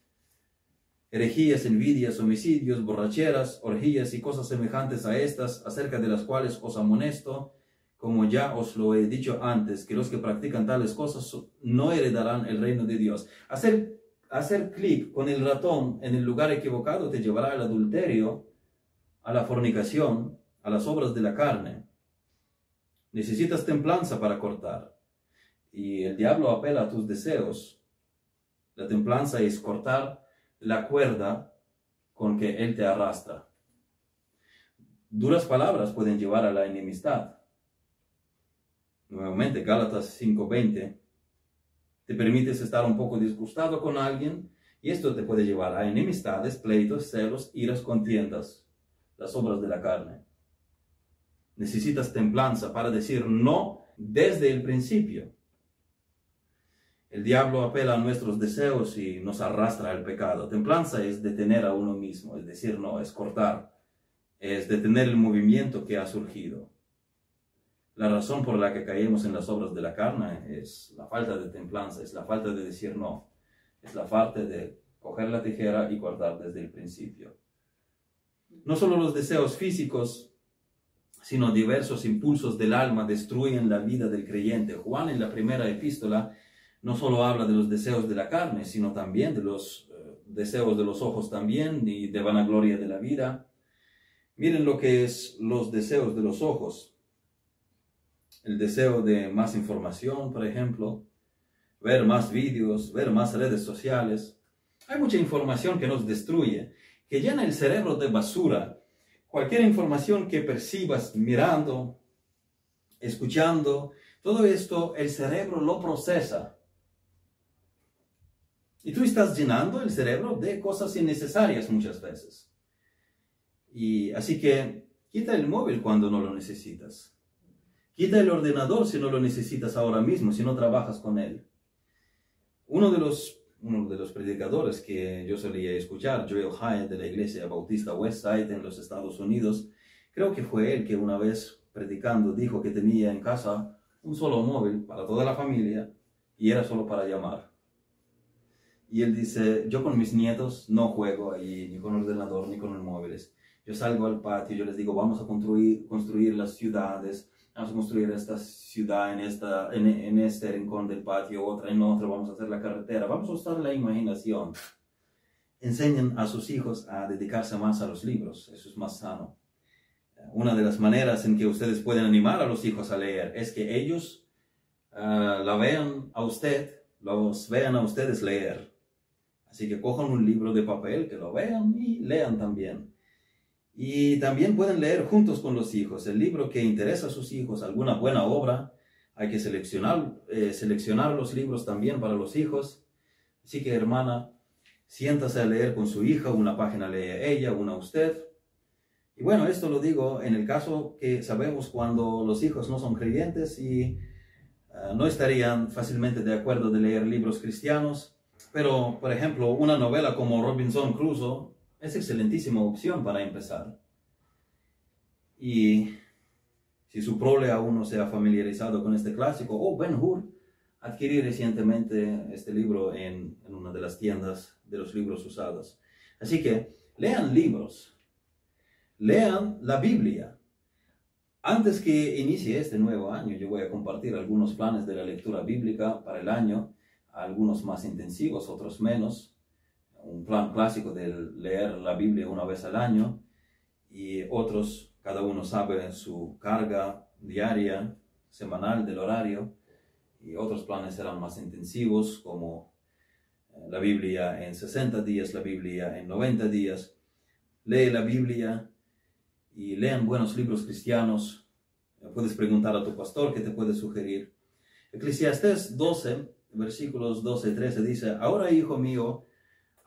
Speaker 1: herejías, envidias, homicidios, borracheras, orgías y cosas semejantes a estas, acerca de las cuales os amonesto, como ya os lo he dicho antes, que los que practican tales cosas no heredarán el reino de Dios. Hacer, hacer clic con el ratón en el lugar equivocado te llevará al adulterio, a la fornicación, a las obras de la carne. Necesitas templanza para cortar. Y el diablo apela a tus deseos. La templanza es cortar la cuerda con que él te arrastra. Duras palabras pueden llevar a la enemistad. Nuevamente, Gálatas 5:20. Te permites estar un poco disgustado con alguien y esto te puede llevar a enemistades, pleitos, celos, iras, contiendas, las obras de la carne. Necesitas templanza para decir no desde el principio. El diablo apela a nuestros deseos y nos arrastra al pecado. Templanza es detener a uno mismo, es decir, no, es cortar, es detener el movimiento que ha surgido. La razón por la que caemos en las obras de la carne es la falta de templanza, es la falta de decir no, es la falta de coger la tijera y cortar desde el principio. No solo los deseos físicos, sino diversos impulsos del alma destruyen la vida del creyente. Juan en la primera epístola no solo habla de los deseos de la carne, sino también de los eh, deseos de los ojos también y de vanagloria de la vida. Miren lo que es los deseos de los ojos el deseo de más información, por ejemplo, ver más vídeos, ver más redes sociales. Hay mucha información que nos destruye, que llena el cerebro de basura. Cualquier información que percibas mirando, escuchando, todo esto el cerebro lo procesa. Y tú estás llenando el cerebro de cosas innecesarias muchas veces. Y así que quita el móvil cuando no lo necesitas. Quita el ordenador si no lo necesitas ahora mismo, si no trabajas con él. Uno de los, uno de los predicadores que yo solía escuchar, Joel Hyatt de la iglesia bautista Westside en los Estados Unidos, creo que fue él que una vez predicando dijo que tenía en casa un solo móvil para toda la familia y era solo para llamar. Y él dice, yo con mis nietos no juego ahí ni con ordenador ni con los móviles. Yo salgo al patio, yo les digo, vamos a construir, construir las ciudades, vamos a construir esta ciudad en, esta, en, en, este rincón del patio, otra en otro, vamos a hacer la carretera, vamos a usar la imaginación. Enseñen a sus hijos a dedicarse más a los libros, eso es más sano. Una de las maneras en que ustedes pueden animar a los hijos a leer es que ellos uh, la vean a usted, los vean a ustedes leer. Así que cojan un libro de papel, que lo vean y lean también. Y también pueden leer juntos con los hijos el libro que interesa a sus hijos, alguna buena obra. Hay que seleccionar, eh, seleccionar los libros también para los hijos. Así que hermana, siéntase a leer con su hija, una página lee ella, una usted. Y bueno, esto lo digo en el caso que sabemos cuando los hijos no son creyentes y uh, no estarían fácilmente de acuerdo de leer libros cristianos. Pero, por ejemplo, una novela como Robinson Crusoe es excelentísima opción para empezar. Y si su prole aún no se ha familiarizado con este clásico, o Ben Hur, adquirí recientemente este libro en, una de las tiendas de los libros usados. Así que lean libros, lean la Biblia. Antes que inicie este nuevo año, yo voy a compartir algunos planes de la lectura bíblica para el año, algunos más intensivos, otros menos un plan clásico de leer la Biblia una vez al año y otros, cada uno sabe su carga diaria, semanal del horario y otros planes serán más intensivos como eh, la Biblia en 60 días, la Biblia en 90 días. Lee la Biblia y lean buenos libros cristianos. Puedes preguntar a tu pastor que te puede sugerir. Eclesiastés 12, versículos 12 y 13 dice, ahora hijo mío,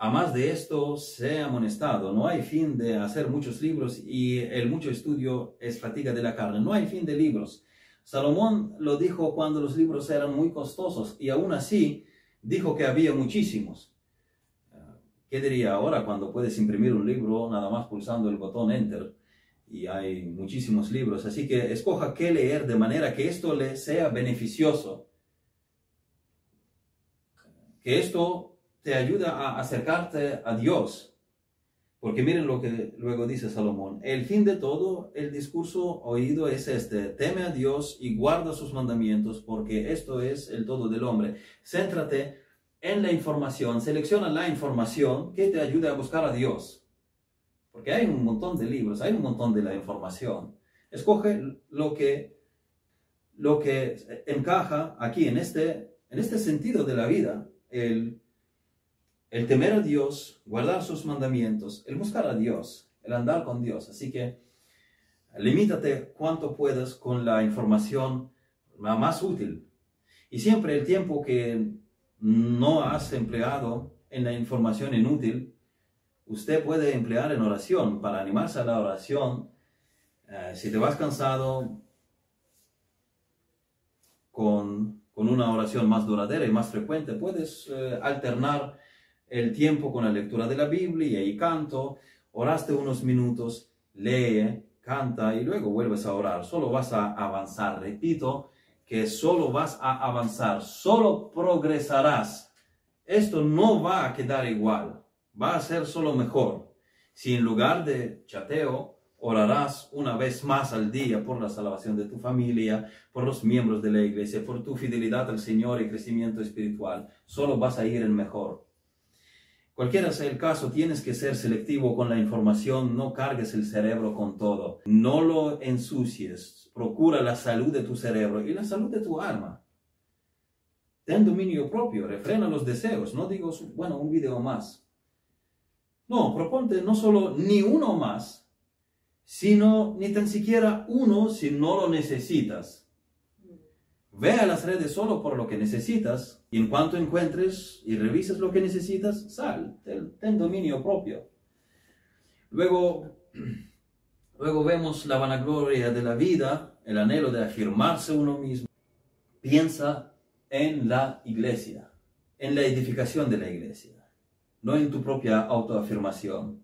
Speaker 1: a más de esto, sea amonestado. No hay fin de hacer muchos libros y el mucho estudio es fatiga de la carne. No hay fin de libros. Salomón lo dijo cuando los libros eran muy costosos y aún así dijo que había muchísimos. ¿Qué diría ahora cuando puedes imprimir un libro nada más pulsando el botón Enter? Y hay muchísimos libros. Así que escoja qué leer de manera que esto le sea beneficioso. Que esto te ayuda a acercarte a Dios. Porque miren lo que luego dice Salomón. El fin de todo el discurso oído es este. Teme a Dios y guarda sus mandamientos porque esto es el todo del hombre. Céntrate en la información. Selecciona la información que te ayude a buscar a Dios. porque hay un montón de libros, hay un montón de la información. Escoge lo que, lo que encaja aquí en este, en este sentido de la vida, el, temer a Dios, guardar sus mandamientos, el buscar a Dios, el andar con Dios. Así que limítate cuanto puedas con la información más útil. Y siempre el tiempo que no has empleado en la información inútil, usted puede emplear en oración para animarse a la oración. Eh, si te vas cansado con, una oración más duradera y más frecuente, puedes eh, alternar el tiempo con la lectura de la Biblia y canto, oraste unos minutos, lee, canta y luego vuelves a orar. Solo vas a avanzar. Repito que solo vas a avanzar, solo progresarás. Esto no va a quedar igual va a ser solo mejor si en lugar de chateo orarás una vez más al día por la salvación de tu familia, por los miembros de la iglesia, por tu fidelidad al Señor y crecimiento espiritual. Solo vas a ir en mejor. Cualquiera sea el caso, tienes que ser selectivo con la información, no cargues el cerebro con todo, no lo ensucies, procura la salud de tu cerebro y la salud de tu alma. Ten dominio propio, refrena los deseos, no digo, bueno, un video más, no, proponte no solo ni uno más, sino ni tan siquiera uno si no lo necesitas. Ve a las redes solo por lo que necesitas y en cuanto encuentres y revises lo que necesitas, sal, ten, dominio propio. Luego, luego vemos la vanagloria de la vida, el anhelo de afirmarse uno mismo. Piensa en la iglesia, en la edificación de la iglesia no en tu propia autoafirmación.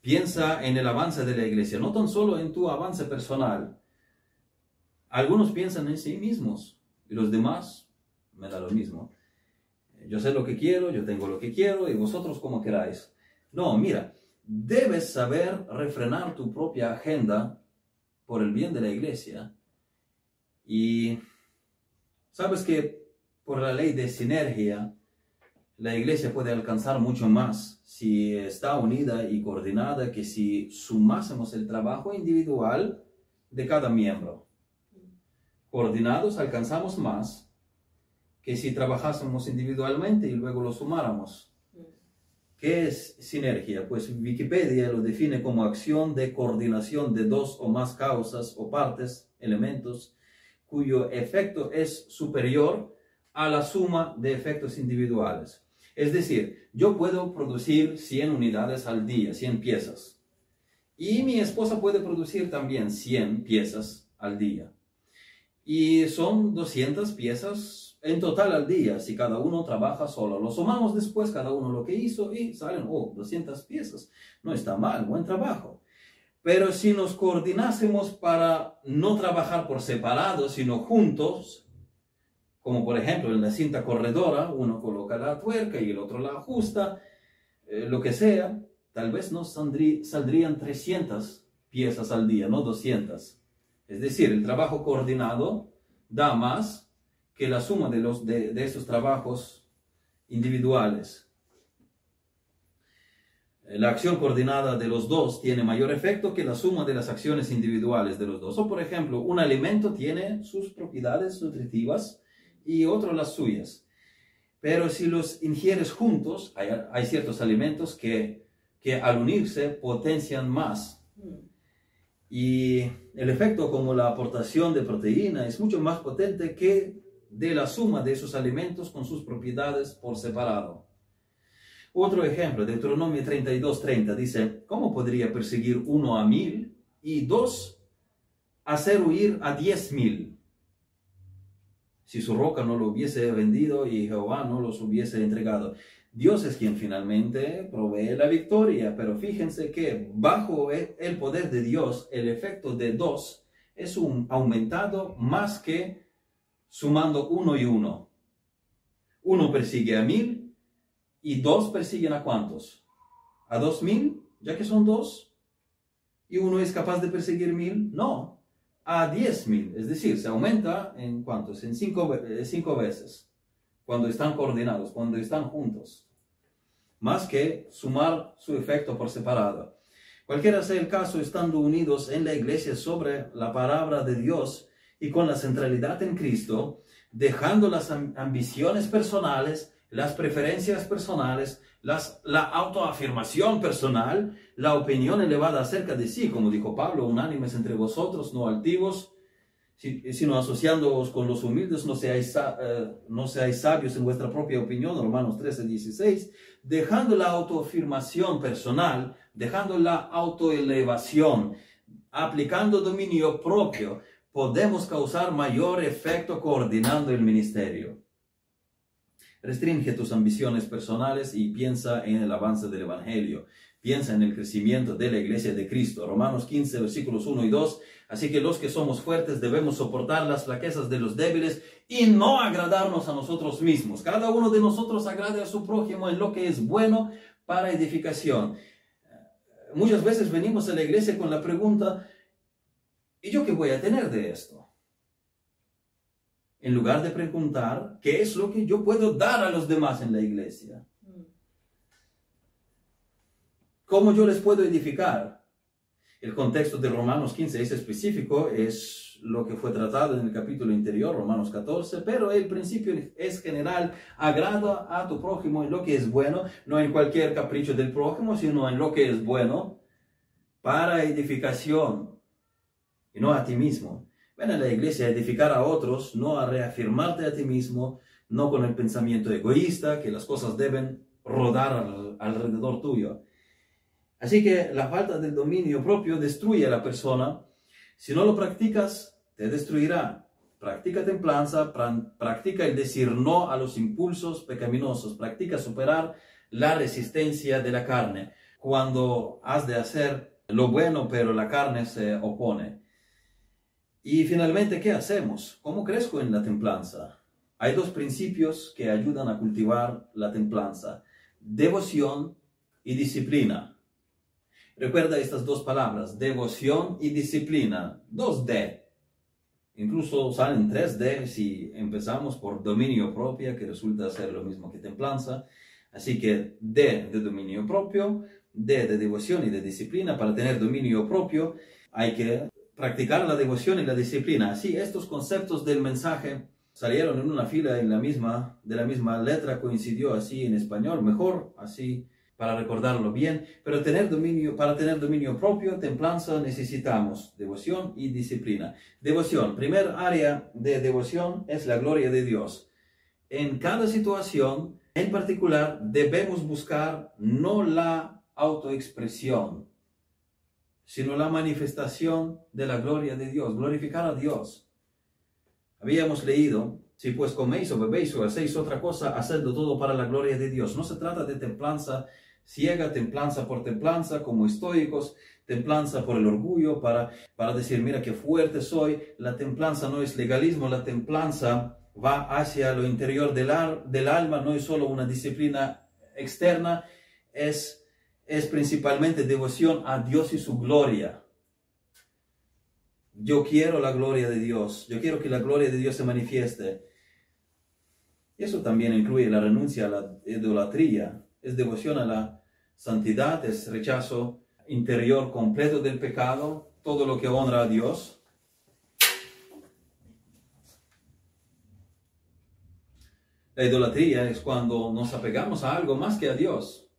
Speaker 1: Piensa en el avance de la iglesia, no tan solo en tu avance personal. Algunos piensan en sí mismos y los demás me da lo mismo. Yo sé lo que quiero, yo tengo lo que quiero y vosotros como queráis. No, mira, debes saber refrenar tu propia agenda por el bien de la iglesia. Y sabes que por la ley de sinergia, la iglesia puede alcanzar mucho más si está unida y coordinada que si sumásemos el trabajo individual de cada miembro. Coordinados alcanzamos más que si trabajásemos individualmente y luego lo sumáramos. ¿Qué es sinergia? Pues Wikipedia lo define como acción de coordinación de dos o más causas o partes, elementos, cuyo efecto es superior a la suma de efectos individuales. Es decir, yo puedo producir 100 unidades al día, 100 piezas. Y mi esposa puede producir también 100 piezas al día. Y son 200 piezas en total al día, si cada uno trabaja solo. Lo sumamos después, cada uno lo que hizo, y salen, oh, 200 piezas. No está mal, buen trabajo. Pero si nos coordinásemos para no trabajar por separado, sino juntos, como por ejemplo en la cinta corredora, uno coloca la tuerca y el otro la ajusta, eh, lo que sea, tal vez nos saldrían 300 piezas al día, no 200. Es decir, el trabajo coordinado da más que la suma de, los, de, de esos trabajos individuales. La acción coordinada de los dos tiene mayor efecto que la suma de las acciones individuales de los dos. O por ejemplo, un alimento tiene sus propiedades nutritivas y otro las suyas. Pero si los ingieres juntos, hay, ciertos alimentos que, que al unirse potencian más. Y el efecto como la aportación de proteína es mucho más potente que de la suma de esos alimentos con sus propiedades por separado. Otro ejemplo, Deuteronomio 32:30 dice, ¿cómo podría perseguir uno a mil y dos hacer huir a diez mil? Si su roca no lo hubiese vendido y Jehová no los hubiese entregado. Dios es quien finalmente provee la victoria, pero fíjense que bajo e, el poder de Dios, el efecto de dos es un aumentado más que sumando uno y uno. Uno persigue a mil y dos persiguen a cuántos? ¿A dos mil? Ya que son dos. ¿Y uno es capaz de perseguir mil? No, a 10.000, es decir, se aumenta en cuántos, en eh, cinco veces, cuando están coordinados, cuando están juntos. más que sumar su efecto por separado. Cualquiera sea el caso, estando unidos en la iglesia sobre la palabra de Dios y con la centralidad en Cristo, dejando las ambiciones personales, las preferencias personales, la autoafirmación personal, la opinión elevada acerca de sí, como dijo Pablo, unánimes entre vosotros, no altivos, sino asociándoos con los humildes, no seáis, eh, no seáis sabios en vuestra propia opinión, Romanos 13, 16, dejando la autoafirmación personal, dejando la autoelevación, aplicando dominio propio, podemos causar mayor efecto coordinando el ministerio. Restringe tus ambiciones personales y piensa en el avance del Evangelio. Piensa en el crecimiento de la iglesia de Cristo. Romanos 15, versículos 1 y 2. Así que los que somos fuertes debemos soportar las flaquezas de los débiles y no agradarnos a nosotros mismos. Cada uno de nosotros agrade a su prójimo en lo que es bueno para edificación. Muchas veces venimos a la iglesia con la pregunta, ¿y yo qué voy a tener de esto? En lugar de preguntar, ¿qué es lo que yo puedo dar a los demás en la iglesia? ¿Cómo yo les puedo edificar? El contexto de Romanos 15 es específico, es lo que fue tratado en el capítulo anterior, Romanos 14, pero el principio es general, agrada a tu prójimo en lo que es bueno, no en cualquier capricho del prójimo, sino en lo que es bueno, para edificación, y no a ti mismo. Ven a la iglesia a edificar a otros, no a reafirmarte a ti mismo, no con el pensamiento egoísta, que las cosas deben rodar alrededor tuyo. Así que la falta del dominio propio destruye a la persona. Si no lo practicas, te destruirá. Practica templanza, practica el decir no a los impulsos pecaminosos, practica superar la resistencia de la carne. Cuando has de hacer lo bueno, pero la carne se opone. Y finalmente, ¿qué hacemos? ¿Cómo crezco en la templanza? Hay dos principios que ayudan a cultivar la templanza, devoción y disciplina. Recuerda estas dos palabras, devoción y disciplina. Dos D. Incluso salen tres D si empezamos por dominio propio, que resulta ser lo mismo que templanza. Así que D de dominio propio, D de devoción y de disciplina. Para tener dominio propio hay que practicar la devoción y la disciplina. Así, estos conceptos del mensaje salieron en una fila en la misma, de la misma letra, coincidió así en español, mejor así para recordarlo bien, pero tener dominio, para tener dominio propio, templanza, necesitamos devoción y disciplina. Devoción, primer área de devoción es la gloria de Dios. En cada situación, en particular, debemos buscar no la autoexpresión, sino la manifestación de la gloria de Dios, glorificar a Dios. Habíamos leído, si pues coméis o bebéis o hacéis otra cosa, hacedlo todo para la gloria de Dios. No se trata de templanza ciega, templanza por templanza, como estoicos, templanza por el orgullo, para, para decir, mira qué fuerte soy. La templanza no es legalismo, la templanza va hacia lo interior del, del alma, no es solo una disciplina externa, es, es principalmente devoción a Dios y su gloria. Yo quiero la gloria de Dios, yo quiero que la gloria de Dios se manifieste. Eso también incluye la renuncia a la idolatría, es devoción a la santidad, es rechazo interior completo del pecado, todo lo que honra a Dios. La idolatría es cuando nos apegamos a algo más que a Dios.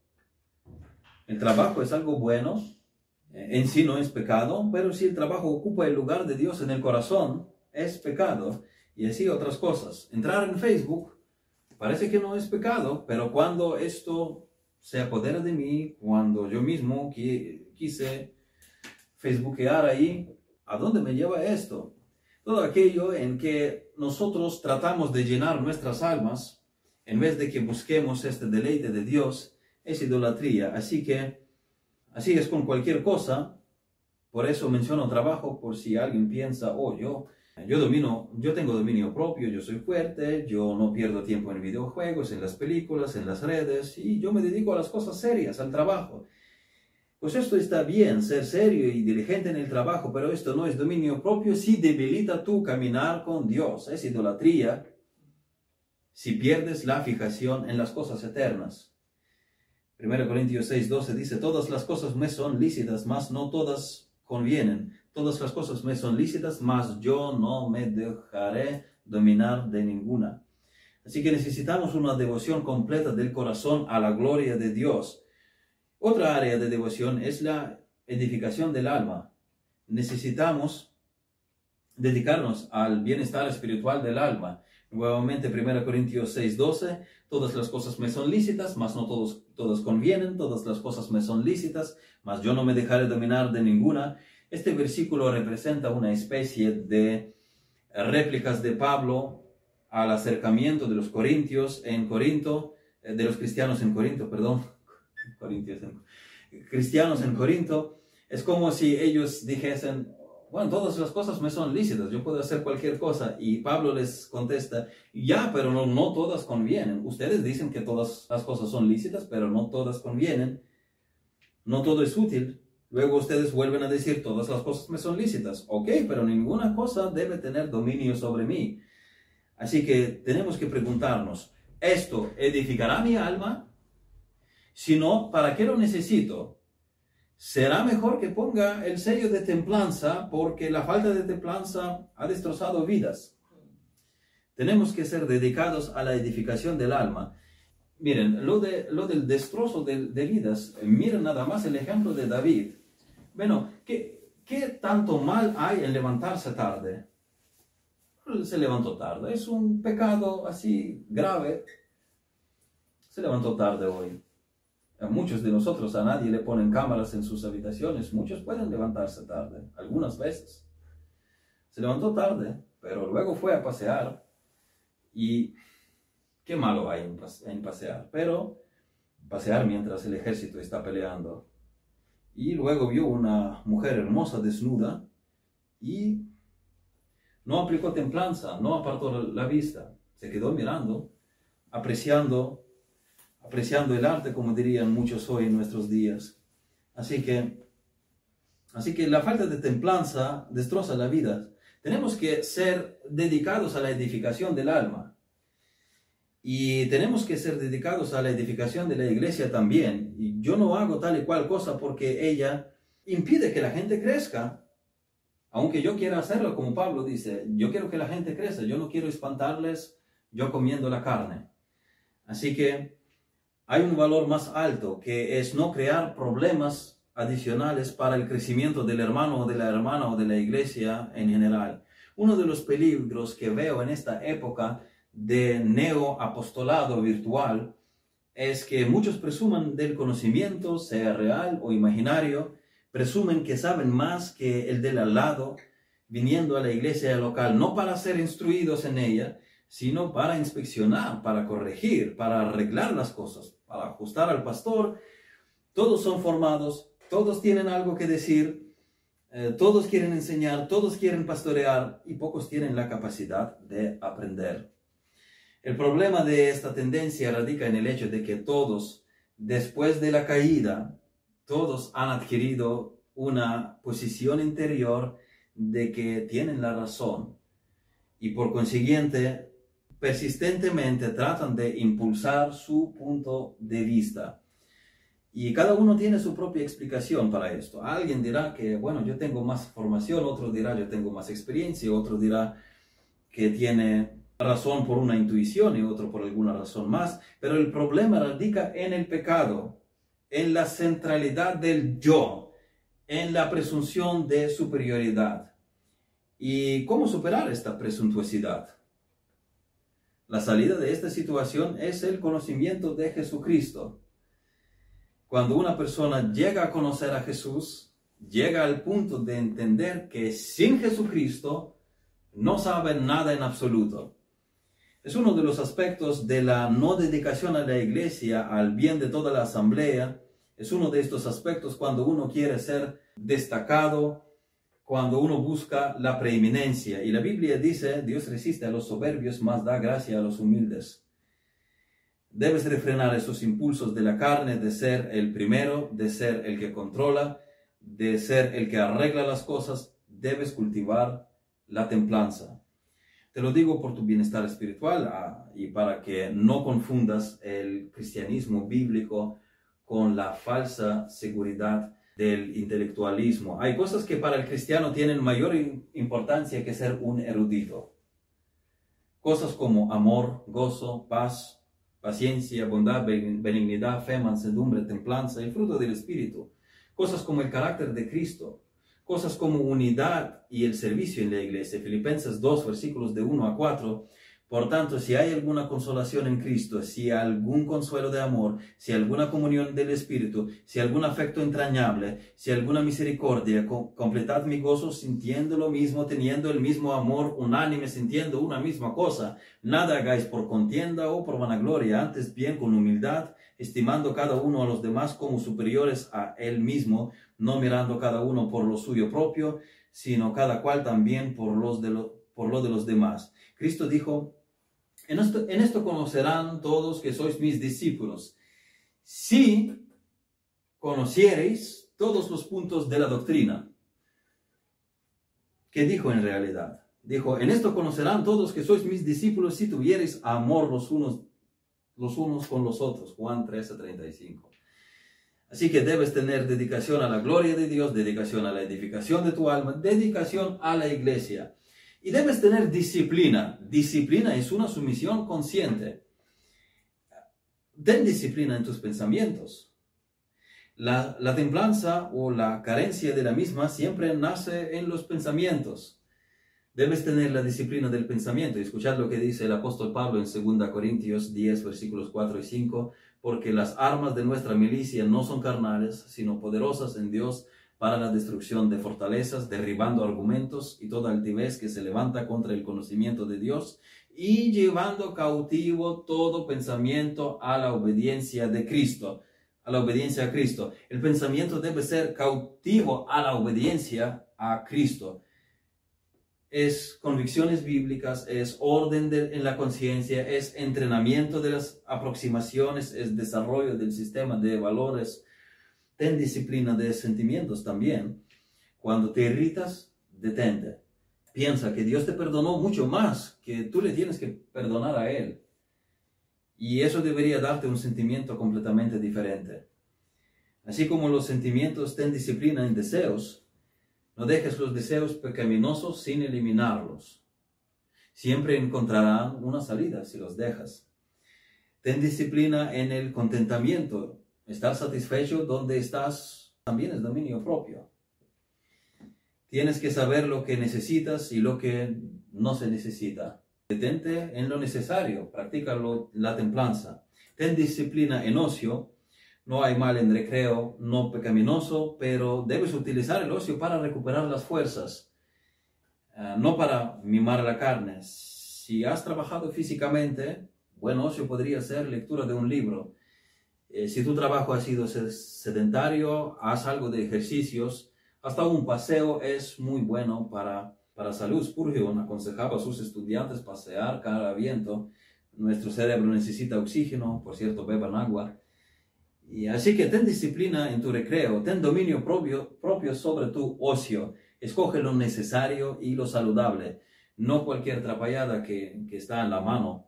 Speaker 1: El trabajo es algo bueno, en sí no es pecado, pero si el trabajo ocupa el lugar de Dios en el corazón, es pecado. Y así otras cosas. Entrar en Facebook Parece que no es pecado, pero cuando esto se apodera de mí, cuando yo mismo quise facebookear ahí, ¿a dónde me lleva esto? Todo aquello en que nosotros tratamos de llenar nuestras almas, en vez de que busquemos este deleite de Dios, es idolatría. Así que, así es con cualquier cosa. Por eso menciono trabajo, por si alguien piensa, oh, yo yo domino, yo tengo dominio propio, yo soy fuerte, yo no pierdo tiempo en videojuegos, en las películas, en las redes, y yo me dedico a las cosas serias, al trabajo. Pues esto está bien, ser serio y diligente en el trabajo, pero esto no es dominio propio si debilita tu caminar con Dios, es idolatría si pierdes la fijación en las cosas eternas. 1 Corintios 6, 12 dice, todas las cosas me son lícitas, mas no todas convienen. Todas las cosas me son lícitas, mas yo no me dejaré dominar de ninguna. Así que necesitamos una devoción completa del corazón a la gloria de Dios. Otra área de devoción es la edificación del alma. Necesitamos dedicarnos al bienestar espiritual del alma. Nuevamente, 1 Corintios 6, 12, todas las cosas me son lícitas, mas no todos, todas convienen, todas las cosas me son lícitas, mas yo no me dejaré dominar de ninguna. Este versículo representa una especie de réplicas de Pablo al acercamiento de los corintios en Corinto, eh, de los cristianos en Corinto, perdón, corintios cristianos en Corinto. Es como si ellos dijesen, bueno, todas las cosas me son lícitas, yo puedo hacer cualquier cosa. Y Pablo les contesta, ya, pero no, todas convienen. Ustedes dicen que todas las cosas son lícitas, pero no todas convienen. No todo es útil. Luego ustedes vuelven a decir, todas las cosas me son lícitas. Ok, pero ninguna cosa debe tener dominio sobre mí. Así que tenemos que preguntarnos, ¿esto edificará mi alma? Si no, ¿para qué lo necesito? Será mejor que ponga el sello de templanza porque la falta de templanza ha destrozado vidas. Tenemos que ser dedicados a la edificación del alma. Miren, lo, de, lo del destrozo de, vidas, miren nada más el ejemplo de David. Bueno, ¿qué, ¿qué tanto mal hay en levantarse tarde? Se levantó tarde, es un pecado así grave. Se levantó tarde hoy. A muchos de nosotros a nadie le ponen cámaras en sus habitaciones. Muchos pueden levantarse tarde, algunas veces. Se levantó tarde, pero luego fue a pasear. Y qué malo hay en, pasear, pero pasear mientras el ejército está peleando. Y luego vio una mujer hermosa desnuda y no aplicó templanza, no apartó la vista, se quedó mirando, apreciando apreciando el arte, como dirían muchos hoy en nuestros días. Así que, así que la falta de templanza destroza la vida. Tenemos que ser dedicados a la edificación del alma. Y tenemos que ser dedicados a la edificación de la iglesia también. Y yo no hago tal y cual cosa porque ella impide que la gente crezca. Aunque yo quiera hacerlo, como Pablo dice, yo quiero que la gente crezca, yo no quiero espantarles yo comiendo la carne. Así que hay un valor más alto que es no crear problemas adicionales para el crecimiento del hermano o de la hermana o de la iglesia en general. Uno de los peligros que veo en esta época de neoapostolado virtual es que muchos presuman del conocimiento, sea real o imaginario, presumen que saben más que el del al lado, viniendo a la iglesia local, no para ser instruidos en ella, sino para inspeccionar, para corregir, para arreglar las cosas, para ajustar al pastor. Todos son formados, todos tienen algo que decir, eh, todos quieren enseñar, todos quieren pastorear y pocos tienen la capacidad de aprender. El problema de esta tendencia radica en el hecho de que todos, después de la caída, todos han adquirido una posición interior de que tienen la razón y por consiguiente persistentemente tratan de impulsar su punto de vista. Y cada uno tiene su propia explicación para esto. Alguien dirá que, bueno, yo tengo más formación, otro dirá yo tengo más experiencia, otro dirá que tiene razón por una intuición y otro por alguna razón más. Pero el problema radica en el pecado, en la centralidad del yo, en la presunción de superioridad. ¿Y cómo superar esta presuntuosidad? La salida de esta situación es el conocimiento de Jesucristo. Cuando una persona llega a conocer a Jesús, llega al punto de entender que sin Jesucristo no sabe nada en absoluto. Es uno de los aspectos de la no dedicación a la iglesia, al bien de toda la asamblea. Es uno de estos aspectos cuando uno quiere ser destacado, cuando uno busca la preeminencia. Y la Biblia dice, Dios resiste a los soberbios, mas da gracia a los humildes. Debes refrenar esos impulsos de la carne de ser el primero, de ser el que controla, de ser el que arregla las cosas. Debes cultivar la templanza. Te lo digo por tu bienestar espiritual ah, y para que no confundas el cristianismo bíblico con la falsa seguridad del intelectualismo. Hay cosas que para el cristiano tienen mayor importancia que ser un erudito. Cosas como amor, gozo, paz, paciencia, bondad, benignidad, fe, mansedumbre, templanza, el fruto del Espíritu. Cosas como el carácter de Cristo. Cosas como unidad y el servicio en la iglesia. Filipenses 2, versículos de 1 a 4 por tanto, si hay alguna consolación en Cristo, si algún consuelo de amor, si alguna comunión del Espíritu, si algún afecto entrañable, si alguna misericordia, completad mi gozo sintiendo lo mismo, teniendo el mismo amor, unánime, sintiendo una misma cosa. Nada hagáis por contienda o por vanagloria, antes bien con humildad, estimando cada uno a los demás como superiores a él mismo, no mirando cada uno por lo suyo propio, sino cada cual también por, los lo de los demás. Cristo dijo, en esto, conocerán todos que sois mis discípulos, si conociereis todos los puntos de la doctrina. ¿Qué dijo en realidad? Dijo, en esto conocerán todos que sois mis discípulos si tuviereis amor los unos, los unos con los otros. Juan 13, 35. Así que debes tener dedicación a la gloria de Dios, dedicación a la edificación de tu alma, dedicación a la iglesia. Y debes tener disciplina. Disciplina es una sumisión consciente. Ten disciplina en tus pensamientos. La, la, templanza o la carencia de la misma siempre nace en los pensamientos. Debes tener la disciplina del pensamiento. Y escuchad lo que dice el apóstol Pablo en 2 Corintios 10, versículos 4 y 5. Porque las armas de nuestra milicia no son carnales, sino poderosas en Dios para la destrucción de fortalezas, derribando argumentos y toda altivez que se levanta contra el conocimiento de Dios y llevando cautivo todo pensamiento a la obediencia de Cristo, a la obediencia a Cristo. El pensamiento debe ser cautivo a la obediencia a Cristo. Es convicciones bíblicas, es orden en la conciencia, es entrenamiento de las aproximaciones, es desarrollo del sistema de valores ten disciplina de sentimientos también. Cuando te irritas, detente. Piensa que Dios te perdonó mucho más que tú le tienes que perdonar a Él. Y eso debería darte un sentimiento completamente diferente. Así como los sentimientos ten disciplina en deseos, no dejes los deseos pecaminosos sin eliminarlos. Siempre encontrarán una salida si los dejas. Ten disciplina en el contentamiento Estar satisfecho donde estás también es dominio propio. Tienes que saber lo que necesitas y lo que no se necesita. Detente en lo necesario, practica la templanza. Ten disciplina en ocio. No hay mal en recreo, no pecaminoso, pero debes utilizar el ocio para recuperar las fuerzas, ah, no para mimar la carne. Si has trabajado físicamente, buen ocio podría ser lectura de un libro eh, si tu trabajo ha sido sedentario, haz algo de ejercicios. Hasta un paseo es muy bueno para, para salud. Spurgeon aconsejaba a sus estudiantes pasear cada viento. Nuestro cerebro necesita oxígeno, por cierto, beban agua. Y así que ten disciplina en tu recreo, ten dominio propio, propio sobre tu ocio. Escoge lo necesario y lo saludable, no cualquier trapallada que, que está en la mano.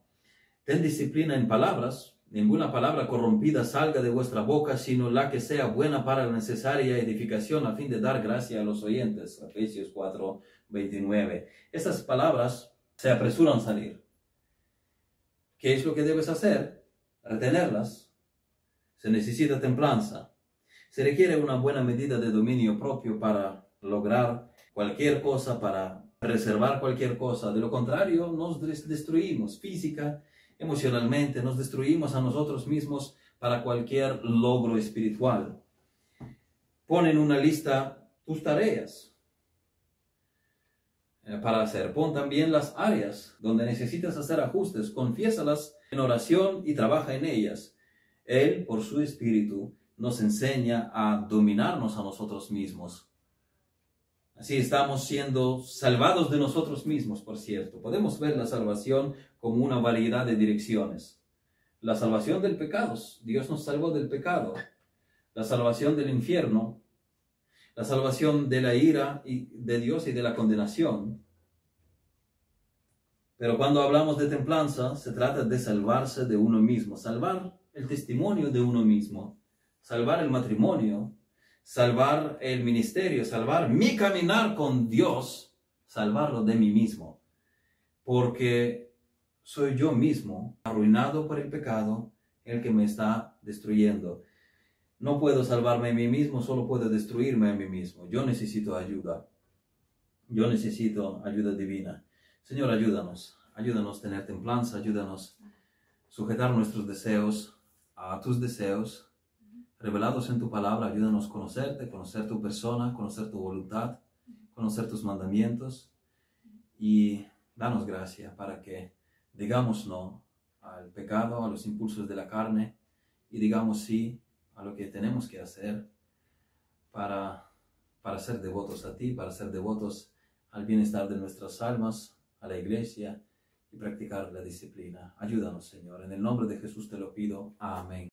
Speaker 1: Ten disciplina en palabras, Ninguna palabra corrompida salga de vuestra boca, sino la que sea buena para la necesaria edificación a fin de dar gracia a los oyentes. Efesios 4, 29. Estas palabras se apresuran a salir. ¿Qué es lo que debes hacer? Retenerlas. Se necesita templanza. Se requiere una buena medida de dominio propio para lograr cualquier cosa, para preservar cualquier cosa. De lo contrario, nos destruimos física emocionalmente, nos destruimos a nosotros mismos para cualquier logro espiritual. Pon en una lista tus tareas eh, para hacer. Pon también las áreas donde necesitas hacer ajustes. Confiésalas en oración y trabaja en ellas. Él, por su espíritu, nos enseña a dominarnos a nosotros mismos Así estamos siendo salvados de nosotros mismos, por cierto. Podemos ver la salvación como una variedad de direcciones. La salvación del pecado, Dios nos salvó del pecado. La salvación del infierno, la salvación de la ira de Dios y de la condenación. Pero cuando hablamos de templanza, se trata de salvarse de uno mismo, salvar el testimonio de uno mismo, salvar el matrimonio, salvar el ministerio, salvar mi caminar con Dios, salvarlo de mí mismo. Porque soy yo mismo, arruinado por el pecado, el que me está destruyendo. No puedo salvarme a mí mismo, solo puedo destruirme a mí mismo. Yo necesito ayuda. Yo necesito ayuda divina. Señor, ayúdanos. Ayúdanos a tener templanza, ayúdanos a sujetar nuestros deseos a tus deseos revelados en tu palabra. Ayúdanos a conocerte, conocer tu persona, conocer tu voluntad, conocer tus mandamientos y danos gracia para que digamos no al pecado, a los impulsos de la carne y digamos sí a lo que tenemos que hacer para, para ser devotos a ti, para ser devotos al bienestar de nuestras almas, a la iglesia y practicar la disciplina. Ayúdanos, Señor. En el nombre de Jesús te lo pido. Amén.